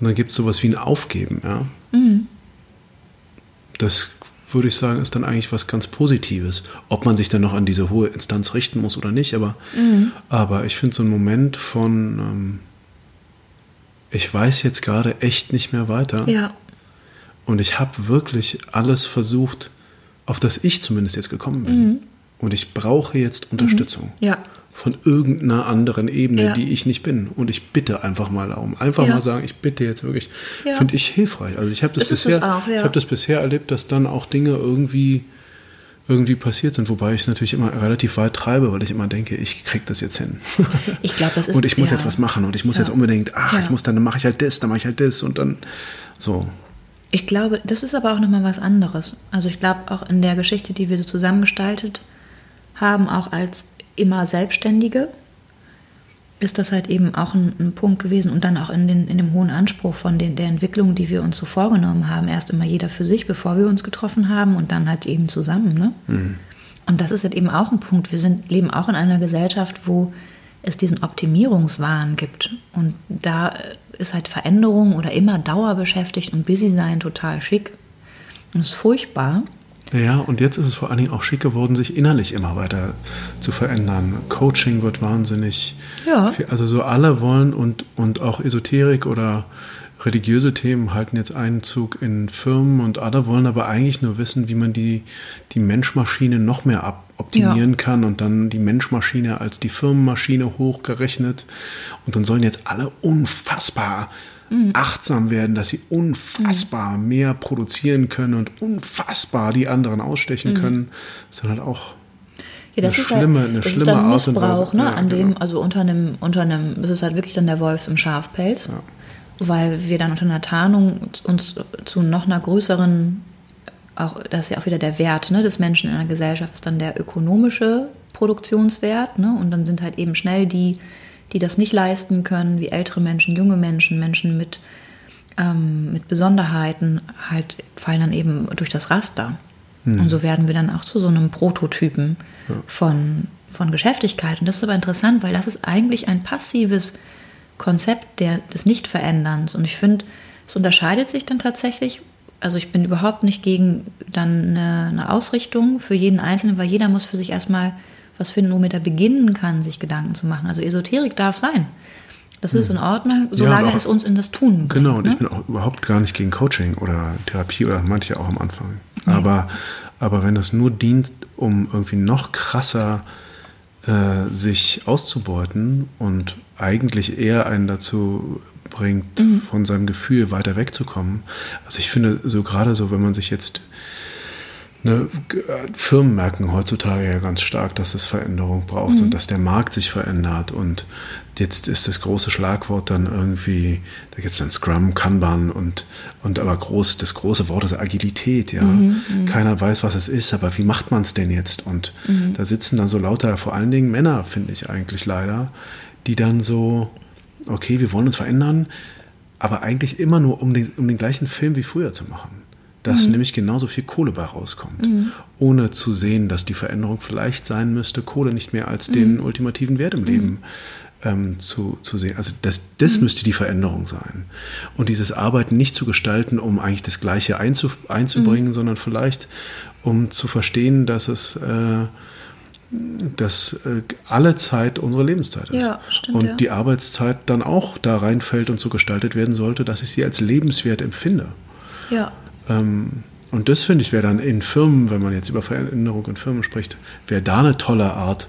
[SPEAKER 1] und dann gibt es sowas wie ein Aufgeben, ja. Das würde ich sagen, ist dann eigentlich was ganz Positives. Ob man sich dann noch an diese hohe Instanz richten muss oder nicht, aber, aber ich finde so einen Moment von, ähm, ich weiß jetzt gerade echt nicht mehr weiter.
[SPEAKER 2] Ja.
[SPEAKER 1] Und ich habe wirklich alles versucht, auf das ich zumindest jetzt gekommen bin. Und ich brauche jetzt Unterstützung
[SPEAKER 2] Ja.
[SPEAKER 1] von irgendeiner anderen Ebene,
[SPEAKER 2] Ja.
[SPEAKER 1] die ich nicht bin. Und ich bitte einfach mal darum. Einfach
[SPEAKER 2] Ja.
[SPEAKER 1] mal sagen, ich bitte jetzt wirklich.
[SPEAKER 2] Ja.
[SPEAKER 1] Finde ich hilfreich. Also ich habe das
[SPEAKER 2] Das
[SPEAKER 1] bisher,
[SPEAKER 2] auch,
[SPEAKER 1] ich habe das bisher erlebt, dass dann auch Dinge irgendwie irgendwie passiert sind, wobei ich es natürlich immer relativ weit treibe, weil ich immer denke, ich krieg das jetzt hin.
[SPEAKER 2] Ich glaube, das ist.
[SPEAKER 1] und ich muss
[SPEAKER 2] ja.
[SPEAKER 1] jetzt was machen und ich muss
[SPEAKER 2] Ja.
[SPEAKER 1] jetzt unbedingt, ach,
[SPEAKER 2] Ja.
[SPEAKER 1] ich muss dann, dann mache ich halt das, dann mache ich halt das und dann so.
[SPEAKER 2] Ich glaube, das ist aber auch nochmal was anderes. Also ich glaube auch in der Geschichte, die wir so zusammengestaltet haben, auch als immer Selbstständige, ist das halt eben auch ein, ein Punkt gewesen und dann auch in, den, in dem hohen Anspruch von den, der Entwicklung, die wir uns so vorgenommen haben. Erst immer jeder für sich, bevor wir uns getroffen haben und dann halt eben zusammen. Ne? Und das ist halt eben auch ein Punkt. Wir sind, leben auch in einer Gesellschaft, wo es diesen Optimierungswahn gibt. Und da ist halt Veränderung oder immer dauerbeschäftigt und busy sein total schick. Und es ist furchtbar.
[SPEAKER 1] Ja, und jetzt ist es vor allen Dingen auch schick geworden, sich innerlich immer weiter zu verändern. Coaching wird wahnsinnig.
[SPEAKER 2] Ja.
[SPEAKER 1] viel- Also so alle wollen und, und auch Esoterik oder religiöse Themen halten jetzt Einzug in Firmen und alle wollen aber eigentlich nur wissen, wie man die, die Menschmaschine noch mehr ab, optimieren
[SPEAKER 2] Ja.
[SPEAKER 1] kann und dann die Menschmaschine als die Firmenmaschine hochgerechnet. Und dann sollen jetzt alle unfassbar
[SPEAKER 2] Mhm.
[SPEAKER 1] achtsam werden, dass sie unfassbar mehr produzieren können und unfassbar die anderen ausstechen können. Das ist dann halt auch
[SPEAKER 2] Ja, das
[SPEAKER 1] Eine
[SPEAKER 2] ist
[SPEAKER 1] schlimme-
[SPEAKER 2] halt,
[SPEAKER 1] eine
[SPEAKER 2] das ist
[SPEAKER 1] schlimme
[SPEAKER 2] dann
[SPEAKER 1] Art und
[SPEAKER 2] Missbrauch, ne?
[SPEAKER 1] Ja,
[SPEAKER 2] an dem,
[SPEAKER 1] genau.
[SPEAKER 2] also unter einem, unter einem, es ist halt wirklich dann der Wolfs im Schafpelz, weil wir dann unter einer Tarnung uns zu noch einer größeren, auch das ist ja auch wieder der Wert ne, des Menschen in einer Gesellschaft, ist dann der ökonomische Produktionswert, ne? Und dann sind halt eben schnell die, die das nicht leisten können, wie ältere Menschen, junge Menschen, Menschen mit ähm, mit Besonderheiten halt fallen dann eben durch das Raster. Und so werden wir dann auch zu so einem Prototypen von, von Geschäftigkeit. Und das ist aber interessant, weil das ist eigentlich ein passives Konzept der, des Nichtveränderns. Und ich finde, es unterscheidet sich dann tatsächlich. Also ich bin überhaupt nicht gegen dann eine, eine Ausrichtung für jeden Einzelnen, weil jeder muss für sich erstmal was finden, womit er beginnen kann, sich Gedanken zu machen. Also Esoterik darf sein. Das ist in Ordnung, solange
[SPEAKER 1] und auch-
[SPEAKER 2] es uns in das Tun bringt.
[SPEAKER 1] Genau, und
[SPEAKER 2] ne?
[SPEAKER 1] ich bin auch überhaupt gar nicht gegen Coaching oder Therapie oder manche auch am Anfang. Aber, aber wenn das nur dient, um irgendwie noch krasser äh, sich auszubeuten und eigentlich eher einen dazu bringt,
[SPEAKER 2] Mhm.
[SPEAKER 1] von seinem Gefühl weiter wegzukommen. Also ich finde so gerade so, wenn man sich jetzt Ne, Firmen merken heutzutage ja ganz stark, dass es Veränderung braucht und dass der Markt sich verändert. Und jetzt ist das große Schlagwort dann irgendwie, da gibt es dann Scrum, Kanban und, und aber groß, das große Wort ist Agilität, ja. Keiner weiß, was es ist, aber wie macht man es denn jetzt? Und da sitzen dann so lauter, vor allen Dingen Männer, finde ich eigentlich leider, die dann so, okay, wir wollen uns verändern, aber eigentlich immer nur um den, um den gleichen Film wie früher zu machen dass nämlich genauso viel Kohle bei rauskommt, ohne zu sehen, dass die Veränderung vielleicht sein müsste, Kohle nicht mehr als den ultimativen Wert im Leben ähm, zu, zu sehen. Also das, das müsste die Veränderung sein. Und dieses Arbeiten nicht zu gestalten, um eigentlich das Gleiche einzu, einzubringen, sondern vielleicht um zu verstehen, dass es äh, dass äh, alle Zeit unsere Lebenszeit ist.
[SPEAKER 2] Ja, stimmt,
[SPEAKER 1] und
[SPEAKER 2] ja.
[SPEAKER 1] die Arbeitszeit dann auch da reinfällt und so gestaltet werden sollte, dass ich sie als lebenswert empfinde.
[SPEAKER 2] Ja,
[SPEAKER 1] Ähm, und das finde ich wäre dann in Firmen, wenn man jetzt über Veränderung in Firmen spricht, wäre da eine tolle Art,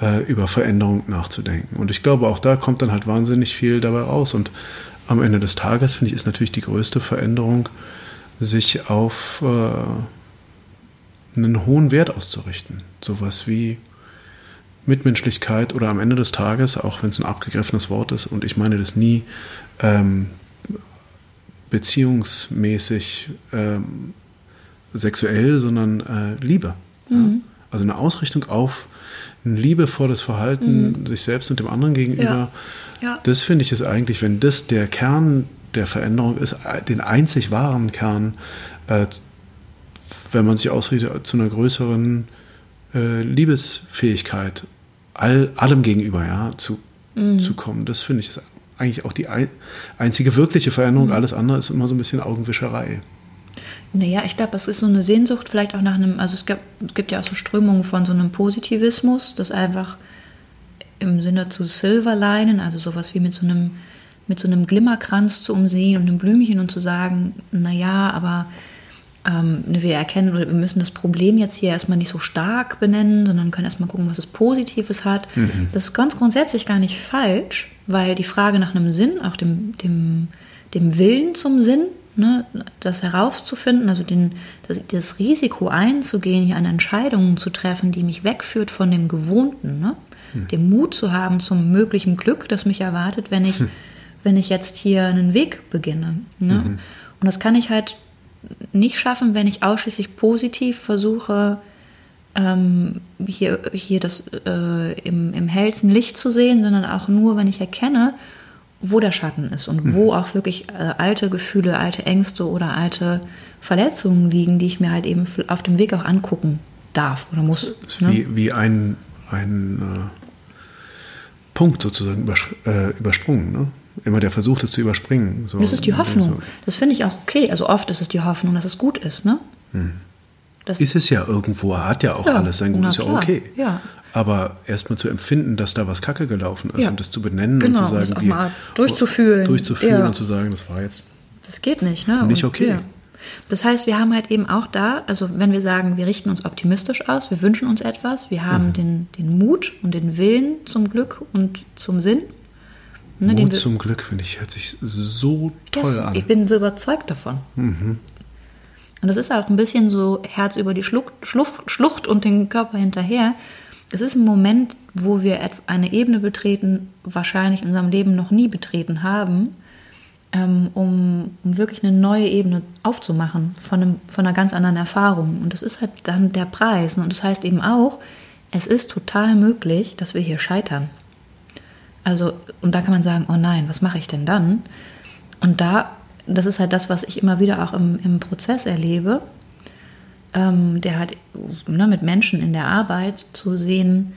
[SPEAKER 1] äh, über Veränderung nachzudenken. Und ich glaube, auch da kommt dann halt wahnsinnig viel dabei raus. Und am Ende des Tages, finde ich, ist natürlich die größte Veränderung, sich auf äh, einen hohen Wert auszurichten. Sowas wie Mitmenschlichkeit oder am Ende des Tages, auch wenn es ein abgegriffenes Wort ist, und ich meine das nie ähm, beziehungsmäßig ähm, sexuell, sondern äh, Liebe. Ja? Also eine Ausrichtung auf ein liebevolles Verhalten sich selbst und dem anderen gegenüber.
[SPEAKER 2] Ja.
[SPEAKER 1] Das finde ich ist eigentlich, wenn das der Kern der Veränderung ist, äh, den einzig wahren Kern, äh, wenn man sich ausrichtet zu einer größeren äh, Liebesfähigkeit all, allem gegenüber ja, zu, zu kommen. Das finde ich ist eigentlich auch die ein, einzige wirkliche Veränderung. Alles andere ist immer so ein bisschen Augenwischerei.
[SPEAKER 2] Naja, ich glaube, es ist so eine Sehnsucht vielleicht auch nach einem, also es gibt, es gibt ja auch so Strömungen von so einem Positivismus, das einfach im Sinne zu Silverlinen, also sowas wie mit so einem, mit so einem Glimmerkranz zu umsehen und einem Blümchen und zu sagen, naja, aber ähm, wir erkennen oder wir müssen das Problem jetzt hier erstmal nicht so stark benennen, sondern können erstmal gucken, was es Positives hat. Mhm. Das ist ganz grundsätzlich gar nicht falsch, weil die Frage nach einem Sinn, auch dem, dem, dem Willen zum Sinn, ne, das herauszufinden, also den, das, das, Risiko einzugehen, hier eine Entscheidung zu treffen, die mich wegführt von dem Gewohnten, ne? Hm. den Mut zu haben zum möglichen Glück, das mich erwartet, wenn ich, hm. wenn ich jetzt hier einen Weg beginne. Ne? Mhm. Und das kann ich halt nicht schaffen, wenn ich ausschließlich positiv versuche, ähm, hier, hier das äh, im, im hellsten Licht zu sehen, sondern auch nur, wenn ich erkenne, wo der Schatten ist und wo mhm. auch wirklich äh, alte Gefühle, alte Ängste oder alte Verletzungen liegen, die ich mir halt eben auf dem Weg auch angucken darf oder muss.
[SPEAKER 1] Ne? Wie, wie ein, ein äh, Punkt sozusagen übers äh, übersprungen. Ne? Immer der Versuch, das zu überspringen.
[SPEAKER 2] So. Das ist die Hoffnung. So. Das finde ich auch okay. Also oft ist es die Hoffnung, dass es gut ist. Ne?
[SPEAKER 1] Hm. Das ist es ja irgendwo, er hat ja auch ja, alles sein Gut, ist ja okay. Ja. Aber erstmal zu empfinden, dass da was Kacke gelaufen ist ja. und das zu benennen genau, und zu sagen, wie,
[SPEAKER 2] mal durchzufühlen.
[SPEAKER 1] Durchzufühlen ja. und zu sagen, das war jetzt.
[SPEAKER 2] Das geht nicht, ne?
[SPEAKER 1] Nicht okay.
[SPEAKER 2] Das heißt, wir haben halt eben auch da, also wenn wir sagen, wir richten uns optimistisch aus, wir wünschen uns etwas, wir haben mhm. den, den Mut und den Willen zum Glück und zum Sinn.
[SPEAKER 1] Ne, Mut zum Glück, finde ich, hört sich so toll yes, an.
[SPEAKER 2] Ich bin so überzeugt davon. Mhm. Und das ist auch ein bisschen so Herz über die Schlucht, Schlucht, Schlucht und den Körper hinterher. Es ist ein Moment, wo wir eine Ebene betreten, wahrscheinlich in unserem Leben noch nie betreten haben, ähm, um, um wirklich eine neue Ebene aufzumachen von, einem, von einer ganz anderen Erfahrung. Und das ist halt dann der Preis. Und das heißt eben auch, es ist total möglich, dass wir hier scheitern. Also, und da kann man sagen, oh nein, was mache ich denn dann? Und da das ist halt das, was ich immer wieder auch im, im Prozess erlebe, ähm, der halt ne, mit Menschen in der Arbeit zu sehen,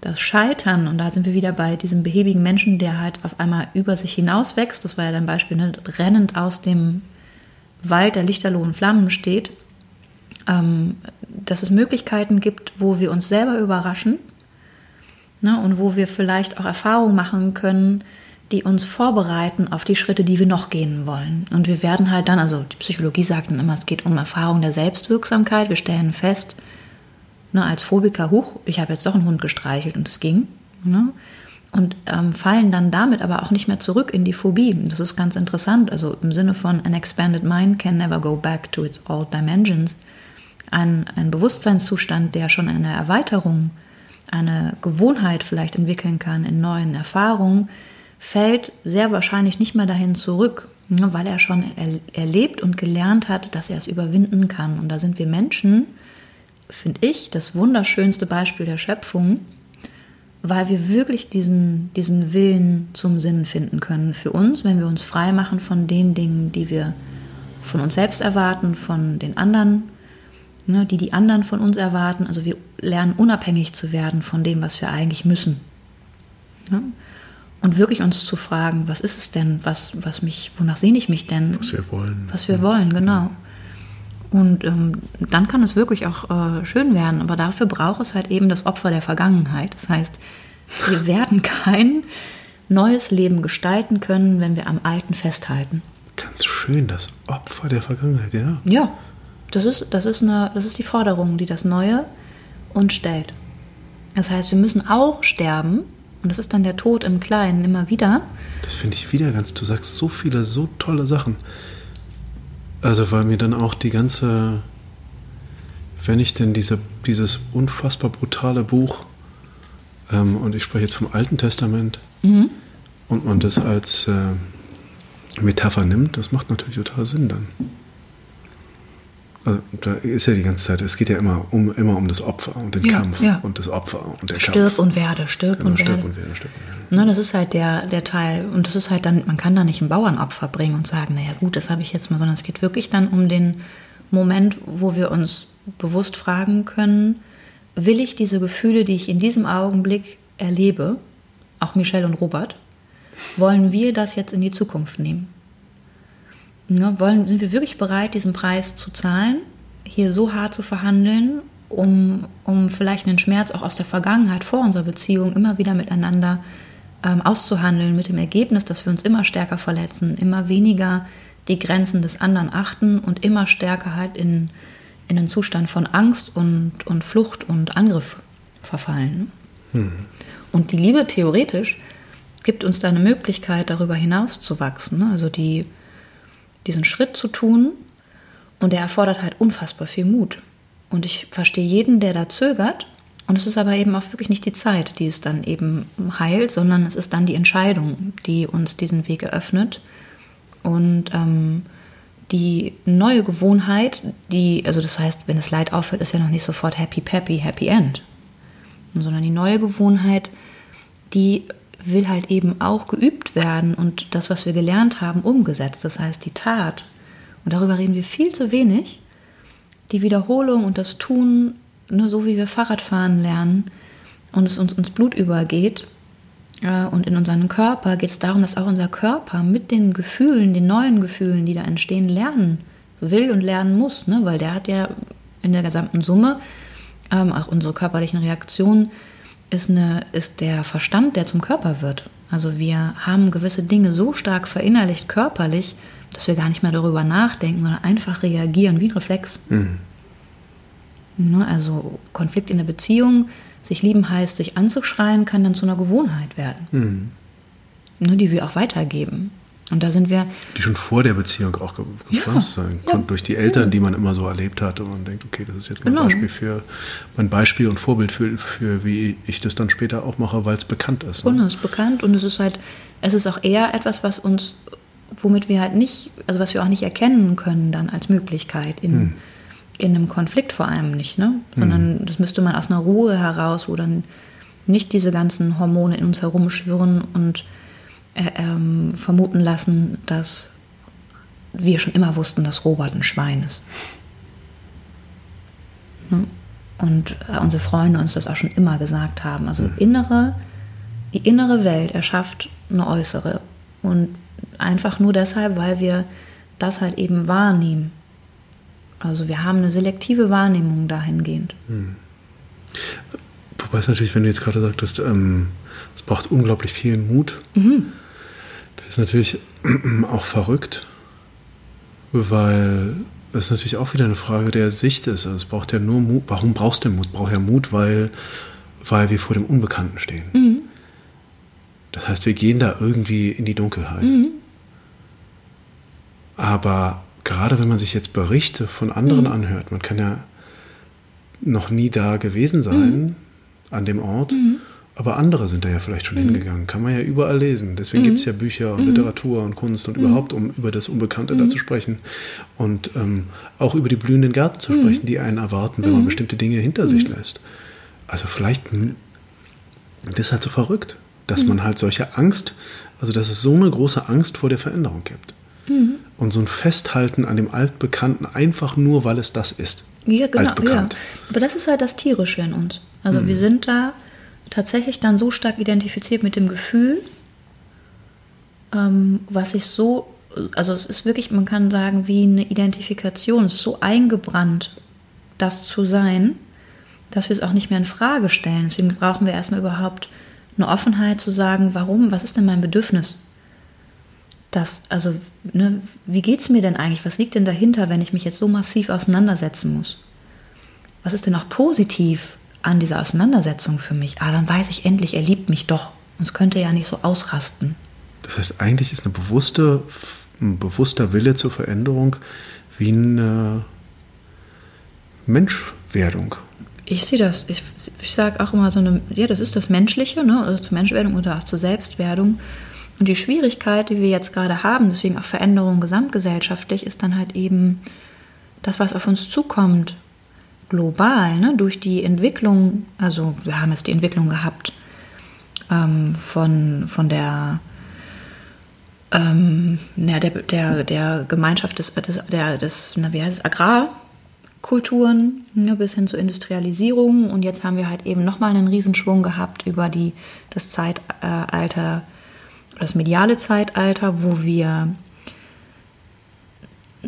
[SPEAKER 2] das Scheitern, und da sind wir wieder bei diesem behäbigen Menschen, der halt auf einmal über sich hinaus wächst, das war ja dein Beispiel, ne, rennend aus dem Wald, der lichterloh in Flammen steht, ähm, dass es Möglichkeiten gibt, wo wir uns selber überraschen ne, und wo wir vielleicht auch Erfahrungen machen können, die uns vorbereiten auf die Schritte, die wir noch gehen wollen. Und wir werden halt dann, also die Psychologie sagt dann immer, es geht um Erfahrung der Selbstwirksamkeit. Wir stellen fest, ne, als Phobiker, hoch, ich habe jetzt doch einen Hund gestreichelt und es ging. Ne? Und ähm, fallen dann damit aber auch nicht mehr zurück in die Phobie. Das ist ganz interessant. Also im Sinne von an expanded mind can never go back to its old dimensions. Ein, ein Bewusstseinszustand, der schon eine Erweiterung, eine Gewohnheit vielleicht entwickeln kann in neuen Erfahrungen, fällt sehr wahrscheinlich nicht mehr dahin zurück, ne, weil er schon erlebt und gelernt hat, dass er es überwinden kann. Und da sind wir Menschen, finde ich, das wunderschönste Beispiel der Schöpfung, weil wir wirklich diesen, diesen Willen zum Sinn finden können für uns, wenn wir uns frei machen von den Dingen, die wir von uns selbst erwarten, von den anderen, ne, die die anderen von uns erwarten. Also wir lernen unabhängig zu werden von dem, was wir eigentlich müssen. Ne? und wirklich uns zu fragen, was ist es denn, was, was mich, wonach sehne ich mich denn?
[SPEAKER 1] Was wir wollen.
[SPEAKER 2] Was wir wollen, genau. Und ähm, dann kann es wirklich auch äh, schön werden, aber dafür braucht es halt eben das Opfer der Vergangenheit. Das heißt, wir werden kein neues Leben gestalten können, wenn wir am Alten festhalten.
[SPEAKER 1] Ganz schön, das Opfer der Vergangenheit, ja.
[SPEAKER 2] Ja, das ist, das ist, eine, das ist die Forderung, die das Neue uns stellt. Das heißt, wir müssen auch sterben, und das ist dann der Tod im Kleinen immer wieder.
[SPEAKER 1] Das finde ich wieder ganz, du sagst so viele, so tolle Sachen. Also weil mir dann auch die ganze, wenn ich denn diese, dieses unfassbar brutale Buch, ähm, und ich spreche jetzt vom Alten Testament, mhm. und man das als äh, Metapher nimmt, das macht natürlich total Sinn dann. Also, da ist ja die ganze Zeit, es geht ja immer um, immer um das Opfer und den ja, Kampf ja. und das Opfer und der
[SPEAKER 2] stirb
[SPEAKER 1] Kampf.
[SPEAKER 2] Und werde, stirb genau, und werde, stirb und werde. Stirb und werde. Ne, das ist halt der, der Teil. Und das ist halt dann, man kann da nicht ein Bauernopfer bringen und sagen, naja gut, das habe ich jetzt mal, sondern es geht wirklich dann um den Moment, wo wir uns bewusst fragen können, will ich diese Gefühle, die ich in diesem Augenblick erlebe, auch Michelle und Robert, wollen wir das jetzt in die Zukunft nehmen? Ne, wollen, sind wir wirklich bereit, diesen Preis zu zahlen, hier so hart zu verhandeln, um, um vielleicht einen Schmerz auch aus der Vergangenheit vor unserer Beziehung immer wieder miteinander ähm, auszuhandeln, mit dem Ergebnis, dass wir uns immer stärker verletzen, immer weniger die Grenzen des anderen achten und immer stärker halt in, in einen Zustand von Angst und, und Flucht und Angriff verfallen. Hm. Und die Liebe theoretisch gibt uns da eine Möglichkeit, darüber hinaus zu wachsen. Ne? Also die, diesen Schritt zu tun und der erfordert halt unfassbar viel Mut. Und ich verstehe jeden, der da zögert. Und es ist aber eben auch wirklich nicht die Zeit, die es dann eben heilt, sondern es ist dann die Entscheidung, die uns diesen Weg eröffnet. Und ähm, die neue Gewohnheit, die, also das heißt, wenn das Leid aufhört, ist ja noch nicht sofort happy, peppy, happy end. Sondern die neue Gewohnheit, die will halt eben auch geübt werden und das, was wir gelernt haben, umgesetzt. Das heißt, die Tat. Und darüber reden wir viel zu wenig die Wiederholung und das Tun, ne, so wie wir Fahrradfahren lernen und es uns ins Blut übergeht äh, und in unseren Körper, geht es darum, dass auch unser Körper mit den Gefühlen, den neuen Gefühlen, die da entstehen, lernen will und lernen muss, ne? weil der hat ja in der gesamten Summe, ähm, auch unsere körperlichen Reaktionen, ist, eine, ist der Verstand, der zum Körper wird. Also wir haben gewisse Dinge so stark verinnerlicht körperlich, dass wir gar nicht mehr darüber nachdenken, sondern einfach reagieren wie ein Reflex. Mhm. Ne, also Konflikt in der Beziehung, sich lieben heißt, sich anzuschreien, kann dann zu einer Gewohnheit werden, mhm. ne, die wir auch weitergeben. Und da sind wir.
[SPEAKER 1] Die schon vor der Beziehung auch gepflanzt ja, sein ja, durch die Eltern, ja. die man immer so erlebt hat. Und man denkt, okay, das ist jetzt mein genau. Beispiel für mein Beispiel und Vorbild für, für wie ich das dann später auch mache, weil es bekannt ist.
[SPEAKER 2] Ne? Genau, es ist bekannt und es ist halt, es ist auch eher etwas, was uns womit wir halt nicht, also was wir auch nicht erkennen können dann als Möglichkeit in, hm. in einem Konflikt vor allem nicht, ne? Sondern hm. das müsste man aus einer Ruhe heraus, wo dann nicht diese ganzen Hormone in uns herumschwirren und ähm, vermuten lassen, dass wir schon immer wussten, dass Robert ein Schwein ist. Ne? Und äh, unsere Freunde uns das auch schon immer gesagt haben. Also hm. innere, die innere Welt erschafft eine äußere. Und Einfach nur deshalb, weil wir das halt eben wahrnehmen. Also wir haben eine selektive Wahrnehmung dahingehend. Hm.
[SPEAKER 1] Wobei es natürlich, wenn du jetzt gerade sagtest, ähm, es braucht unglaublich viel Mut. Mhm. Ist natürlich auch verrückt, weil das natürlich auch wieder eine Frage der Sicht ist. Also es braucht ja nur Mut. Warum brauchst du Mut? Braucht ja Mut, weil, weil wir vor dem Unbekannten stehen. Mhm. Das heißt, wir gehen da irgendwie in die Dunkelheit. Mhm. Aber gerade wenn man sich jetzt Berichte von anderen mhm. anhört, man kann ja noch nie da gewesen sein mhm. an dem Ort, mhm. Aber andere sind da ja vielleicht schon mhm. hingegangen. Kann man ja überall lesen. Deswegen mhm. gibt es ja Bücher und mhm. Literatur und Kunst und überhaupt, um über das Unbekannte da zu sprechen. Und ähm, auch über die blühenden Gärten zu sprechen, die einen erwarten, wenn man bestimmte Dinge hinter sich lässt. Also vielleicht, das ist halt so verrückt, dass man halt solche Angst, also dass es so eine große Angst vor der Veränderung gibt. Mhm. Und so ein Festhalten an dem Altbekannten einfach nur, weil es das ist.
[SPEAKER 2] Ja, genau. Ja. Aber das ist halt das Tierische in uns. Also mhm. wir sind da tatsächlich dann so stark identifiziert mit dem Gefühl, ähm, was sich so, also es ist wirklich, man kann sagen, wie eine Identifikation, es ist so eingebrannt, das zu sein, dass wir es auch nicht mehr in Frage stellen. Deswegen brauchen wir erstmal überhaupt eine Offenheit zu sagen, warum, was ist denn mein Bedürfnis? das, also, ne, wie geht es mir denn eigentlich? Was liegt denn dahinter, wenn ich mich jetzt so massiv auseinandersetzen muss? Was ist denn auch positiv an dieser Auseinandersetzung für mich? Ah, dann weiß ich endlich, er liebt mich doch. Es könnte ja nicht so ausrasten.
[SPEAKER 1] Das heißt, eigentlich ist eine bewusste, ein bewusster Wille zur Veränderung wie eine Menschwerdung.
[SPEAKER 2] Ich sehe das. Ich, ich sage auch immer so eine, ja, das ist das Menschliche, ne? also zur Menschwerdung oder auch zur Selbstwerdung. Und die Schwierigkeit, die wir jetzt gerade haben, deswegen auch Veränderung gesamtgesellschaftlich, ist dann halt eben das, was auf uns zukommt, global, ne? durch die Entwicklung, also wir haben jetzt die Entwicklung gehabt ähm, von, von der, ähm, ja, der, der, der Gemeinschaft des, des, der, des na, wie heißt es, Agrarkulturen ne, bis hin zur Industrialisierung. Und jetzt haben wir halt eben nochmal einen Riesenschwung gehabt über die, das Zeitalter das mediale Zeitalter, wo wir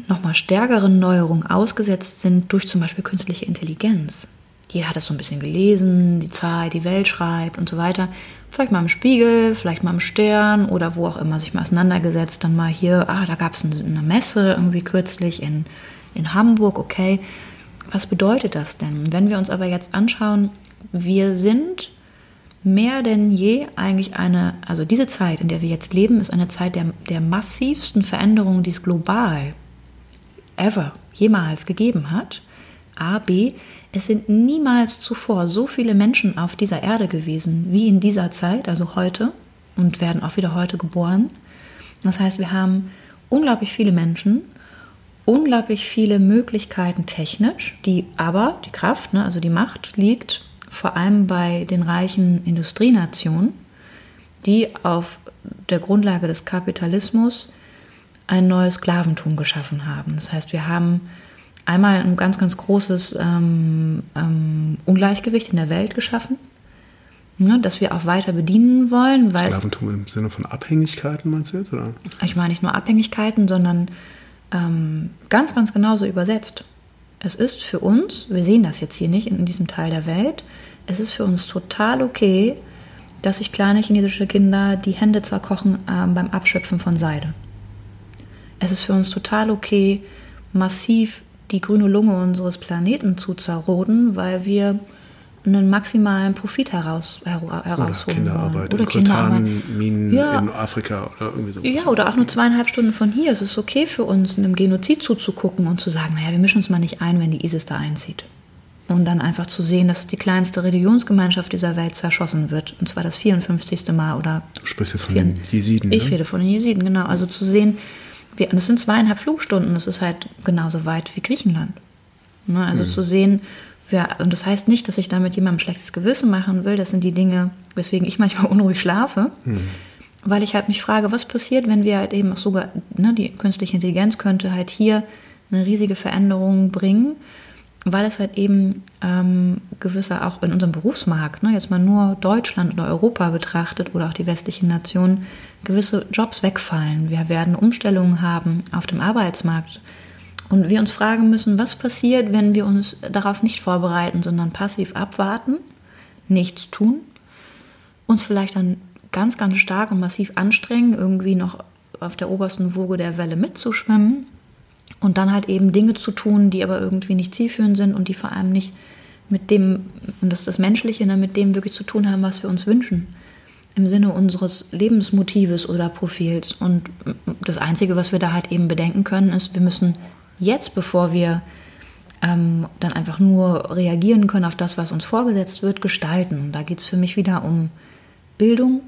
[SPEAKER 2] nochmal stärkeren Neuerungen ausgesetzt sind durch zum Beispiel künstliche Intelligenz. Jeder hat das so ein bisschen gelesen, die Zeit, die Welt schreibt und so weiter. Vielleicht mal im Spiegel, vielleicht mal im Stern oder wo auch immer sich mal auseinandergesetzt. Dann mal hier, ah, da gab es eine Messe irgendwie kürzlich in, in Hamburg, okay. Was bedeutet das denn? Wenn wir uns aber jetzt anschauen, wir sind mehr denn je eigentlich eine, also diese Zeit, in der wir jetzt leben, ist eine Zeit der, der massivsten Veränderungen, die es global ever jemals gegeben hat. A, B, es sind niemals zuvor so viele Menschen auf dieser Erde gewesen wie in dieser Zeit, also heute, und werden auch wieder heute geboren. Das heißt, wir haben unglaublich viele Menschen, unglaublich viele Möglichkeiten technisch, die aber, die Kraft, ne, also die Macht, liegt vor allem bei den reichen Industrienationen, die auf der Grundlage des Kapitalismus ein neues Sklaventum geschaffen haben. Das heißt, wir haben einmal ein ganz, ganz großes ähm, ähm, Ungleichgewicht in der Welt geschaffen, ne, das wir auch weiter bedienen wollen.
[SPEAKER 1] Weil Sklaventum im Sinne von Abhängigkeiten meinst du jetzt? Oder?
[SPEAKER 2] Ich meine nicht nur Abhängigkeiten, sondern ähm, ganz, ganz genauso übersetzt. Es ist für uns, wir sehen das jetzt hier nicht in diesem Teil der Welt, es ist für uns total okay, dass sich kleine chinesische Kinder die Hände zerkochen ähm, beim Abschöpfen von Seide. Es ist für uns total okay, massiv die grüne Lunge unseres Planeten zu zerroden, weil wir einen maximalen Profit heraus, her, herausholen
[SPEAKER 1] oder Kinderarbeit Oder Kinderarbeit. Minen ja. in Afrika oder irgendwie so.
[SPEAKER 2] Ja, oder auch nur zweieinhalb Stunden von hier. Es ist okay für uns, einem Genozid zuzugucken und zu sagen, naja, wir mischen uns mal nicht ein, wenn die ISIS da einzieht. Und dann einfach zu sehen, dass die kleinste Religionsgemeinschaft dieser Welt zerschossen wird. Und zwar das 54. Mal oder.
[SPEAKER 1] Du sprichst jetzt von den Jesiden.
[SPEAKER 2] Ich ne? rede von den Jesiden, genau. Also zu sehen, wir, das sind zweieinhalb Flugstunden, das ist halt genauso weit wie Griechenland. Ne? Also mhm. zu sehen, wer, und das heißt nicht, dass ich damit jemandem schlechtes Gewissen machen will, das sind die Dinge, weswegen ich manchmal unruhig schlafe, mhm. weil ich halt mich frage, was passiert, wenn wir halt eben auch sogar, ne, die künstliche Intelligenz könnte halt hier eine riesige Veränderung bringen, weil es halt eben ähm, gewisser auch in unserem Berufsmarkt, ne, jetzt mal nur Deutschland oder Europa betrachtet oder auch die westlichen Nationen, gewisse Jobs wegfallen. Wir werden Umstellungen haben auf dem Arbeitsmarkt. Und wir uns fragen müssen, was passiert, wenn wir uns darauf nicht vorbereiten, sondern passiv abwarten, nichts tun, uns vielleicht dann ganz, ganz stark und massiv anstrengen, irgendwie noch auf der obersten Woge der Welle mitzuschwimmen und dann halt eben Dinge zu tun, die aber irgendwie nicht zielführend sind und die vor allem nicht mit dem, und das ist das Menschliche, ne, mit dem wirklich zu tun haben, was wir uns wünschen im Sinne unseres Lebensmotives oder Profils. Und das Einzige, was wir da halt eben bedenken können, ist, wir müssen jetzt, bevor wir ähm, dann einfach nur reagieren können auf das, was uns vorgesetzt wird, gestalten. Und da geht es für mich wieder um Bildung,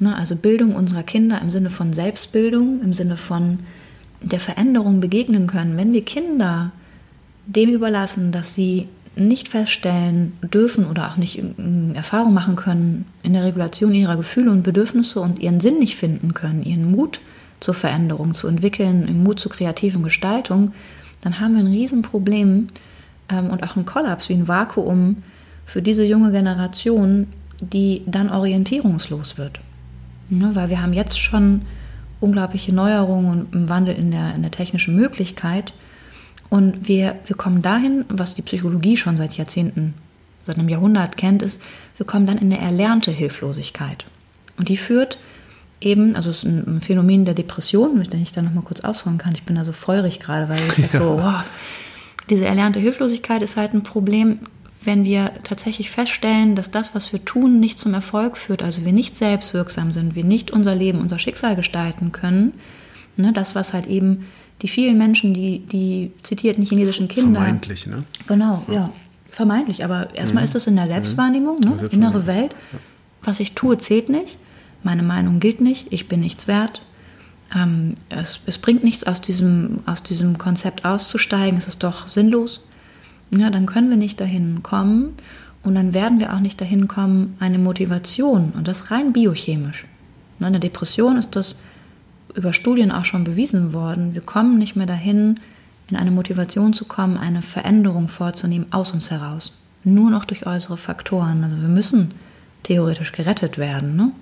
[SPEAKER 2] ne? also Bildung unserer Kinder im Sinne von Selbstbildung, im Sinne von der Veränderung begegnen können. Wenn wir Kinder dem überlassen, dass sie nicht feststellen dürfen oder auch nicht Erfahrung machen können in der Regulation ihrer Gefühle und Bedürfnisse und ihren Sinn nicht finden können, ihren Mut zur Veränderung zu entwickeln, den Mut zur kreativen Gestaltung, dann haben wir ein Riesenproblem ähm, und auch einen Kollaps wie ein Vakuum für diese junge Generation, die dann orientierungslos wird. Ja, weil wir haben jetzt schon unglaubliche Neuerungen und einen Wandel in der, in der technischen Möglichkeit, und wir, wir kommen dahin, was die Psychologie schon seit Jahrzehnten, seit einem Jahrhundert kennt, ist, wir kommen dann in eine erlernte Hilflosigkeit. Und die führt eben, also es ist ein Phänomen der Depression, wenn ich da nochmal kurz ausholen kann. Ich bin da so feurig gerade, weil ich das ja. so, wow. Diese erlernte Hilflosigkeit ist halt ein Problem, wenn wir tatsächlich feststellen, dass das, was wir tun, nicht zum Erfolg führt, also wir nicht selbstwirksam sind, wir nicht unser Leben, unser Schicksal gestalten können, ne, das, was halt eben die vielen Menschen, die, die zitierten chinesischen Kinder.
[SPEAKER 1] Vermeintlich, ne?
[SPEAKER 2] Genau, ja. ja. Vermeintlich, aber erstmal mhm. ist das in der Selbstwahrnehmung, ne? Selbstwahrnehmung. innere Welt. Ja. Was ich tue, zählt nicht. Meine Meinung gilt nicht. Ich bin nichts wert. Ähm, es, es, bringt nichts, aus diesem, aus diesem Konzept auszusteigen. Es ist doch sinnlos. Ja, dann können wir nicht dahin kommen und dann werden wir auch nicht dahin kommen, eine Motivation, und das rein biochemisch. In einer Depression ist das über Studien auch schon bewiesen worden. Wir kommen nicht mehr dahin, in eine Motivation zu kommen, eine Veränderung vorzunehmen aus uns heraus. Nur noch durch äußere Faktoren. Also wir müssen theoretisch gerettet werden. Ne?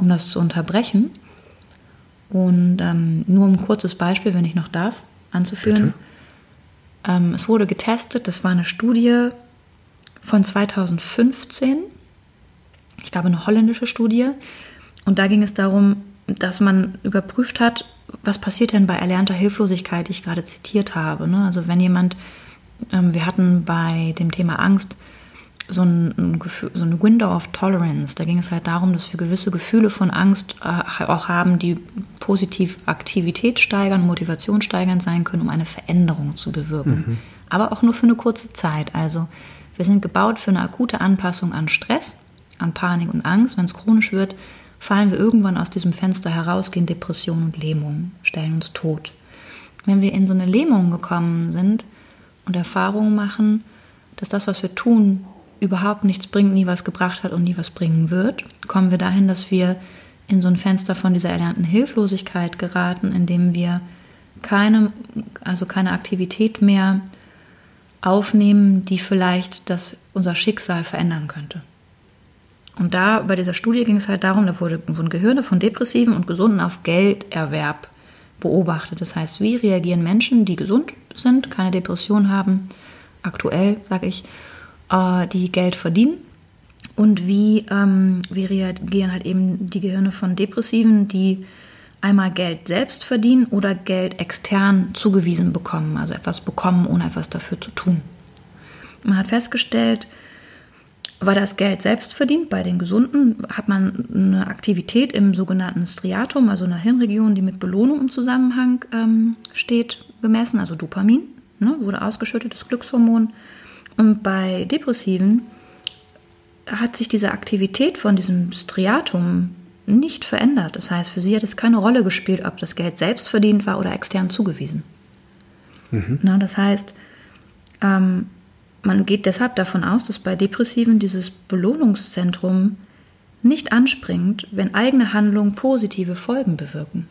[SPEAKER 2] um das zu unterbrechen. Und ähm, nur um ein kurzes Beispiel, wenn ich noch darf, anzuführen. Ähm, es wurde getestet, das war eine Studie von 2015, ich glaube eine holländische Studie. Und da ging es darum, dass man überprüft hat, was passiert denn bei erlernter Hilflosigkeit, die ich gerade zitiert habe. Ne? Also wenn jemand, ähm, wir hatten bei dem Thema Angst so ein, Gefühl, so eine Window of Tolerance. Da ging es halt darum, dass wir gewisse Gefühle von Angst äh, auch haben, die positiv Aktivität steigern, Motivation steigern sein können, um eine Veränderung zu bewirken. Mhm. Aber auch nur für eine kurze Zeit. Also wir sind gebaut für eine akute Anpassung an Stress, an Panik und Angst. Wenn es chronisch wird, fallen wir irgendwann aus diesem Fenster heraus, gehen Depression und Lähmung, stellen uns tot. Wenn wir in so eine Lähmung gekommen sind und Erfahrungen machen, dass das, was wir tun, überhaupt nichts bringt, nie was gebracht hat und nie was bringen wird, kommen wir dahin, dass wir in so ein Fenster von dieser erlernten Hilflosigkeit geraten, indem wir keine, also keine Aktivität mehr aufnehmen, die vielleicht das, unser Schicksal verändern könnte. Und da bei dieser Studie ging es halt darum, da wurde, wurden Gehirne von Depressiven und Gesunden auf Gelderwerb beobachtet. Das heißt, wie reagieren Menschen, die gesund sind, keine Depression haben, aktuell, sage ich, äh, die Geld verdienen und wie, ähm, wie reagieren halt eben die Gehirne von Depressiven, die einmal Geld selbst verdienen oder Geld extern zugewiesen bekommen, also etwas bekommen, ohne etwas dafür zu tun. Man hat festgestellt, war das Geld selbst verdient bei den Gesunden, hat man eine Aktivität im sogenannten Striatum, also einer Hirnregion, die mit Belohnung im Zusammenhang ähm, steht, gemessen, also Dopamin, ne, wurde ausgeschüttet, das Glückshormon. Und bei Depressiven hat sich diese Aktivität von diesem Striatum nicht verändert. Das heißt, für sie hat es keine Rolle gespielt, ob das Geld selbst verdient war oder extern zugewiesen. Mhm. Na, das heißt, ähm, man geht deshalb davon aus, dass bei Depressiven dieses Belohnungszentrum nicht anspringt, wenn eigene Handlungen positive Folgen bewirken.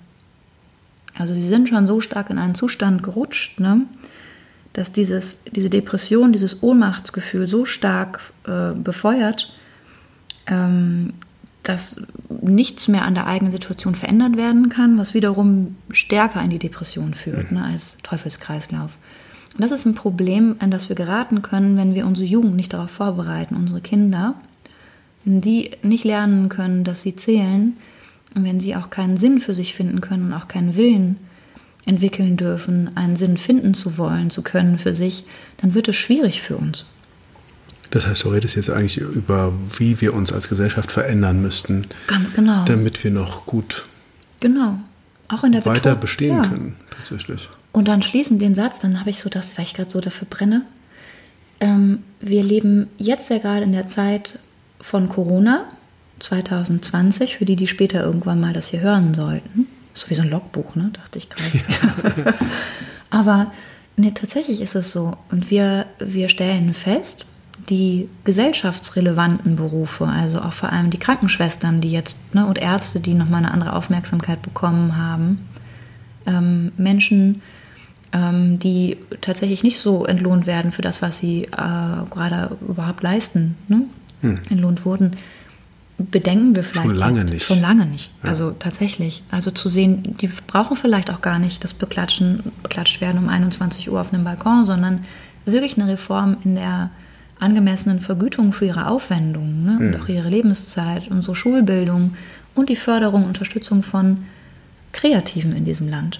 [SPEAKER 2] Also sie sind schon so stark in einen Zustand gerutscht, ne, dass dieses, diese Depression, dieses Ohnmachtsgefühl so stark äh, befeuert, ähm, dass nichts mehr an der eigenen Situation verändert werden kann, was wiederum stärker in die Depression führt, ne, als Teufelskreislauf. Und das ist ein Problem, an das wir geraten können, wenn wir unsere Jugend nicht darauf vorbereiten, unsere Kinder, die nicht lernen können, dass sie zählen und wenn sie auch keinen Sinn für sich finden können und auch keinen Willen entwickeln dürfen, einen Sinn finden zu wollen, zu können für sich, dann wird es schwierig für uns.
[SPEAKER 1] Das heißt, du redest jetzt eigentlich über, wie wir uns als Gesellschaft verändern müssten.
[SPEAKER 2] Ganz genau.
[SPEAKER 1] Damit wir noch gut
[SPEAKER 2] genau. Auch in der
[SPEAKER 1] weiter Beton bestehen ja. können, tatsächlich.
[SPEAKER 2] Und dann schließend den Satz, dann habe ich so das, weil ich gerade so dafür brenne. Ähm, wir leben jetzt ja gerade in der Zeit von Corona 2020, für die, die später irgendwann mal das hier hören sollten. So wie so ein Logbuch, ne? dachte ich gerade. Aber nee, tatsächlich ist es so. Und wir, wir stellen fest, die gesellschaftsrelevanten Berufe, also auch vor allem die Krankenschwestern, die jetzt ne, und Ärzte, die nochmal eine andere Aufmerksamkeit bekommen haben, ähm, Menschen, ähm, die tatsächlich nicht so entlohnt werden für das, was sie äh, gerade überhaupt leisten, ne? hm. entlohnt wurden, bedenken wir vielleicht.
[SPEAKER 1] Schon lange nicht.
[SPEAKER 2] Schon lange nicht. Ja. Also tatsächlich. Also zu sehen, die brauchen vielleicht auch gar nicht das Beklatschen, beklatscht werden um 21 Uhr auf einem Balkon, sondern wirklich eine Reform in der angemessenen Vergütung für ihre Aufwendungen ne? und mhm. auch ihre Lebenszeit, unsere Schulbildung und die Förderung, Unterstützung von Kreativen in diesem Land.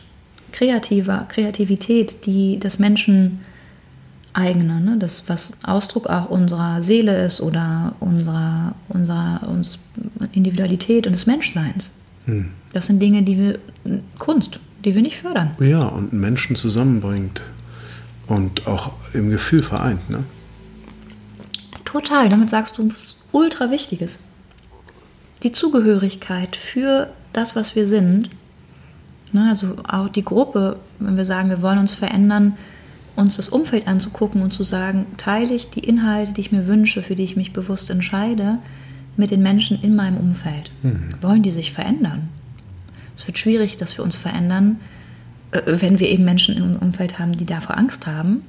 [SPEAKER 2] Kreativer, Kreativität, die das Menschen eigene, ne? das, was Ausdruck auch unserer Seele ist oder unserer, unserer, unserer Individualität und des Menschseins. Hm. Das sind Dinge, die wir, Kunst, die wir nicht fördern.
[SPEAKER 1] Ja, und Menschen zusammenbringt und auch im Gefühl vereint. Ne?
[SPEAKER 2] Total, damit sagst du was ultra Wichtiges. Die Zugehörigkeit für das, was wir sind, ne? also auch die Gruppe, wenn wir sagen, wir wollen uns verändern, uns das Umfeld anzugucken und zu sagen, teile ich die Inhalte, die ich mir wünsche, für die ich mich bewusst entscheide, mit den Menschen in meinem Umfeld. Mhm. Wollen die sich verändern? Es wird schwierig, dass wir uns verändern, äh, wenn wir eben Menschen in unserem Umfeld haben, die davor Angst haben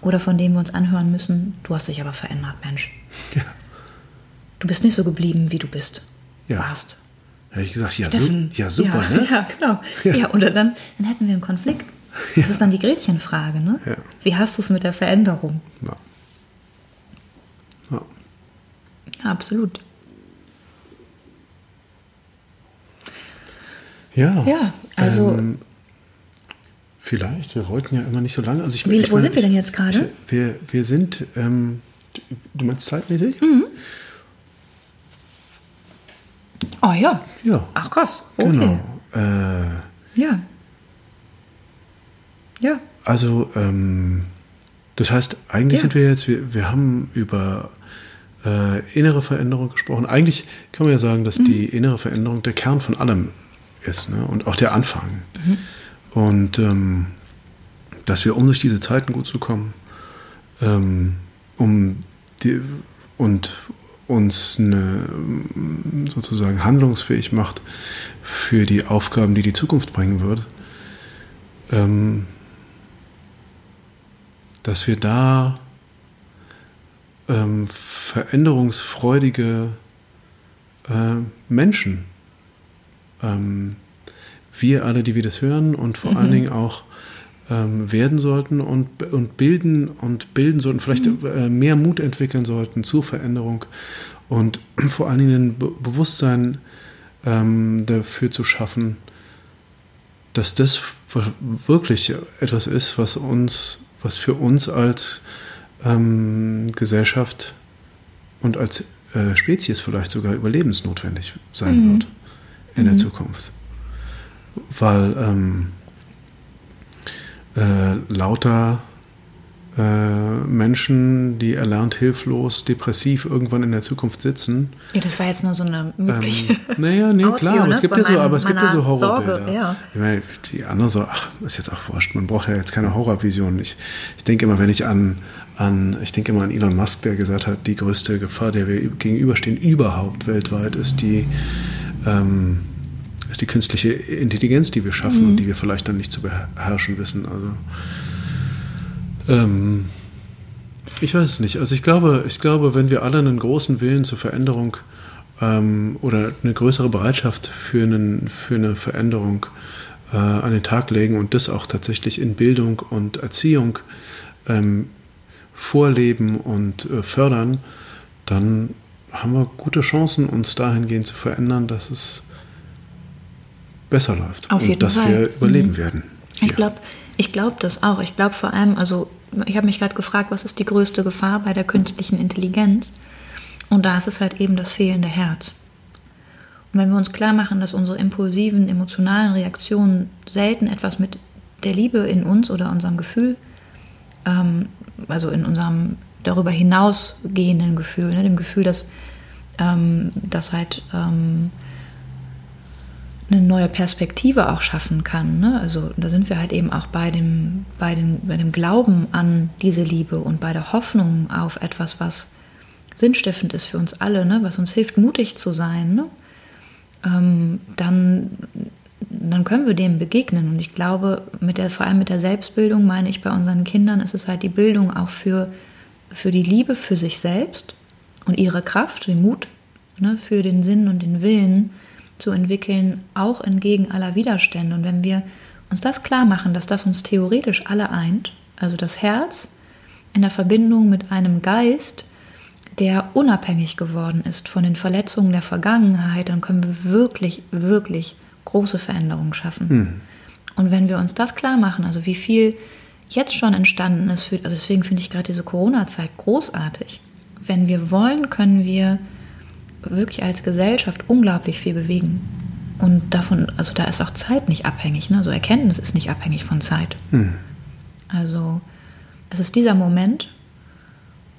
[SPEAKER 2] oder von denen wir uns anhören müssen, du hast dich aber verändert, Mensch. Ja. Du bist nicht so geblieben, wie du bist. Ja. Warst.
[SPEAKER 1] Hätte ich gesagt, ja,
[SPEAKER 2] Steffen.
[SPEAKER 1] ja super,
[SPEAKER 2] ja,
[SPEAKER 1] ne?
[SPEAKER 2] Ja, genau.
[SPEAKER 1] Ja.
[SPEAKER 2] Ja. und dann, dann hätten wir einen Konflikt. Das ist dann die Gretchenfrage, ne?
[SPEAKER 1] Ja.
[SPEAKER 2] Wie hast du es mit der Veränderung?
[SPEAKER 1] Ja. Ja.
[SPEAKER 2] Ja, absolut.
[SPEAKER 1] Ja.
[SPEAKER 2] Ja, also-
[SPEAKER 1] Ähm, vielleicht, wir wollten ja immer nicht so lange. Also ich,
[SPEAKER 2] Wie-
[SPEAKER 1] ich
[SPEAKER 2] wo sind wir denn jetzt gerade?
[SPEAKER 1] Wir, wir sind, ähm, du meinst zeitmäßig?
[SPEAKER 2] Mhm. Oh ja.
[SPEAKER 1] Ja.
[SPEAKER 2] Ach krass. Okay.
[SPEAKER 1] Genau. Äh,
[SPEAKER 2] Ja. Ja.
[SPEAKER 1] also, ähm, das heißt, eigentlich
[SPEAKER 2] Ja.
[SPEAKER 1] sind wir jetzt, wir, wir haben über äh, innere Veränderung gesprochen. Eigentlich kann man ja sagen,
[SPEAKER 2] Mhm.
[SPEAKER 1] dass die innere Veränderung der Kern von allem ist ne? und auch der Anfang.
[SPEAKER 2] Mhm.
[SPEAKER 1] Und ähm, dass wir, um durch diese Zeiten gut zu kommen, ähm, um die, und uns eine, sozusagen handlungsfähig macht für die Aufgaben, die die Zukunft bringen wird, ähm, dass wir da ähm, veränderungsfreudige äh, Menschen, ähm, wir alle, die wir das hören und vor allen Dingen auch ähm, werden sollten und, und bilden und bilden sollten, vielleicht äh, mehr Mut entwickeln sollten zur Veränderung und vor allen Dingen ein Be Bewusstsein ähm, dafür zu schaffen, dass das wirklich etwas ist, was uns, was für uns als ähm, Gesellschaft und als äh, Spezies vielleicht sogar überlebensnotwendig sein wird in der Zukunft. Weil ähm, äh, lauter Menschen, die erlernt hilflos, depressiv irgendwann in der Zukunft sitzen.
[SPEAKER 2] Ja, das war jetzt nur so eine mögliche.
[SPEAKER 1] Ähm, naja, nee,
[SPEAKER 2] Audio,
[SPEAKER 1] klar, aber
[SPEAKER 2] ne,
[SPEAKER 1] es gibt
[SPEAKER 2] von
[SPEAKER 1] ja so, aber es gibt ja so Horrorbilder.
[SPEAKER 2] Sorge, ja.
[SPEAKER 1] Ich meine, die andere so, ach, ist jetzt auch wurscht, man braucht ja jetzt keine Horrorvision. Ich, ich denke immer, wenn ich an, an, ich denke immer an Elon Musk, der gesagt hat, die größte Gefahr, der wir gegenüberstehen überhaupt weltweit, ist die, ähm, ist die künstliche Intelligenz, die wir schaffen
[SPEAKER 2] Mhm.
[SPEAKER 1] und die wir vielleicht dann nicht zu beherrschen wissen. Also ähm, ich weiß es nicht. Also ich glaube, ich glaube, wenn wir alle einen großen Willen zur Veränderung ähm, oder eine größere Bereitschaft für, einen, für eine Veränderung äh, an den Tag legen und das auch tatsächlich in Bildung und Erziehung ähm, vorleben und äh, fördern, dann haben wir gute Chancen, uns dahingehend zu verändern, dass es besser läuft
[SPEAKER 2] Auf jeden
[SPEAKER 1] und dass
[SPEAKER 2] Fall.
[SPEAKER 1] wir überleben
[SPEAKER 2] Mhm.
[SPEAKER 1] werden.
[SPEAKER 2] Ich
[SPEAKER 1] hier.
[SPEAKER 2] glaube ich glaub das auch. Ich glaube vor allem, also ich habe mich gerade gefragt, was ist die größte Gefahr bei der künstlichen Intelligenz? Und da ist es halt eben das fehlende Herz. Und wenn wir uns klar machen, dass unsere impulsiven, emotionalen Reaktionen selten etwas mit der Liebe in uns oder unserem Gefühl, ähm, also in unserem darüber hinausgehenden Gefühl, ne, dem Gefühl, dass ähm, das halt ähm, eine neue Perspektive auch schaffen kann. Ne? Also da sind wir halt eben auch bei dem, bei, dem, bei dem Glauben an diese Liebe und bei der Hoffnung auf etwas, was sinnstiftend ist für uns alle, ne? was uns hilft, mutig zu sein. Ne? Ähm, dann, dann können wir dem begegnen. Und ich glaube, mit der, vor allem mit der Selbstbildung meine ich bei unseren Kindern, ist es halt die Bildung auch für, für die Liebe für sich selbst und ihre Kraft, den Mut, ne? für den Sinn und den Willen, zu entwickeln, auch entgegen aller Widerstände. Und wenn wir uns das klar machen, dass das uns theoretisch alle eint, also das Herz in der Verbindung mit einem Geist, der unabhängig geworden ist von den Verletzungen der Vergangenheit, dann können wir wirklich, wirklich große Veränderungen schaffen. Und wenn wir uns das klar machen, also wie viel jetzt schon entstanden ist, für, also deswegen finde ich gerade diese Corona-Zeit großartig. Wenn wir wollen, können wir wirklich als Gesellschaft unglaublich viel bewegen. Und davon, also da ist auch Zeit nicht abhängig. Ne? Also Erkenntnis ist nicht abhängig von Zeit. Also es ist dieser Moment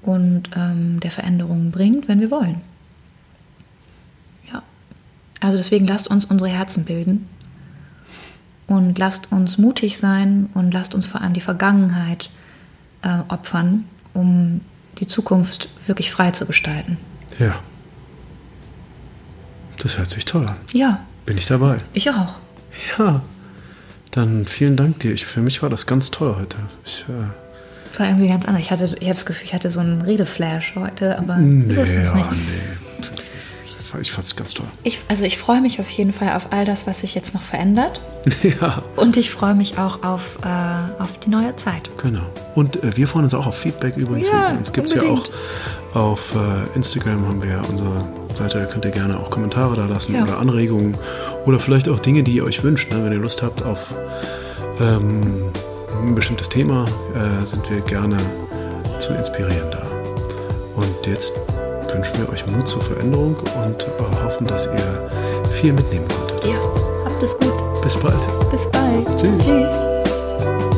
[SPEAKER 2] und ähm, der Veränderungen bringt, wenn wir wollen. Ja. Also deswegen lasst uns unsere Herzen bilden und lasst uns mutig sein und lasst uns vor allem die Vergangenheit äh, opfern, um die Zukunft wirklich frei zu gestalten.
[SPEAKER 1] Ja. Das hört sich toll an.
[SPEAKER 2] Ja,
[SPEAKER 1] Bin ich dabei.
[SPEAKER 2] ich auch.
[SPEAKER 1] Ja. Dann vielen Dank dir. Ich, für mich war das ganz toll heute. Ich, äh,
[SPEAKER 2] War irgendwie ganz anders. Ich hatte, ich habe das Gefühl, ich hatte so einen Redeflash heute, aber
[SPEAKER 1] nee,
[SPEAKER 2] wusste es
[SPEAKER 1] ja,
[SPEAKER 2] nicht.
[SPEAKER 1] nee. ich fand es ganz toll.
[SPEAKER 2] Ich, also ich freue mich auf jeden Fall auf all das, was sich jetzt noch verändert.
[SPEAKER 1] ja.
[SPEAKER 2] Und ich freue mich auch auf, äh, auf die neue Zeit.
[SPEAKER 1] Genau. Und äh, wir freuen uns auch auf Feedback übrigens.
[SPEAKER 2] Ja,
[SPEAKER 1] uns gibt es ja auch auf äh, Instagram haben wir ja unsere Seite, da könnt ihr gerne auch Kommentare da lassen
[SPEAKER 2] Ja.
[SPEAKER 1] oder Anregungen oder vielleicht auch Dinge, die ihr euch wünscht. Ne? Wenn ihr Lust habt auf ähm, ein bestimmtes Thema, äh, sind wir gerne zu inspirieren da. Und jetzt wünschen wir euch Mut zur Veränderung und äh, hoffen, dass ihr viel mitnehmen konntet.
[SPEAKER 2] Ja, habt es gut.
[SPEAKER 1] Bis bald.
[SPEAKER 2] Bis bald.
[SPEAKER 1] Tschüss.
[SPEAKER 2] Tschüss.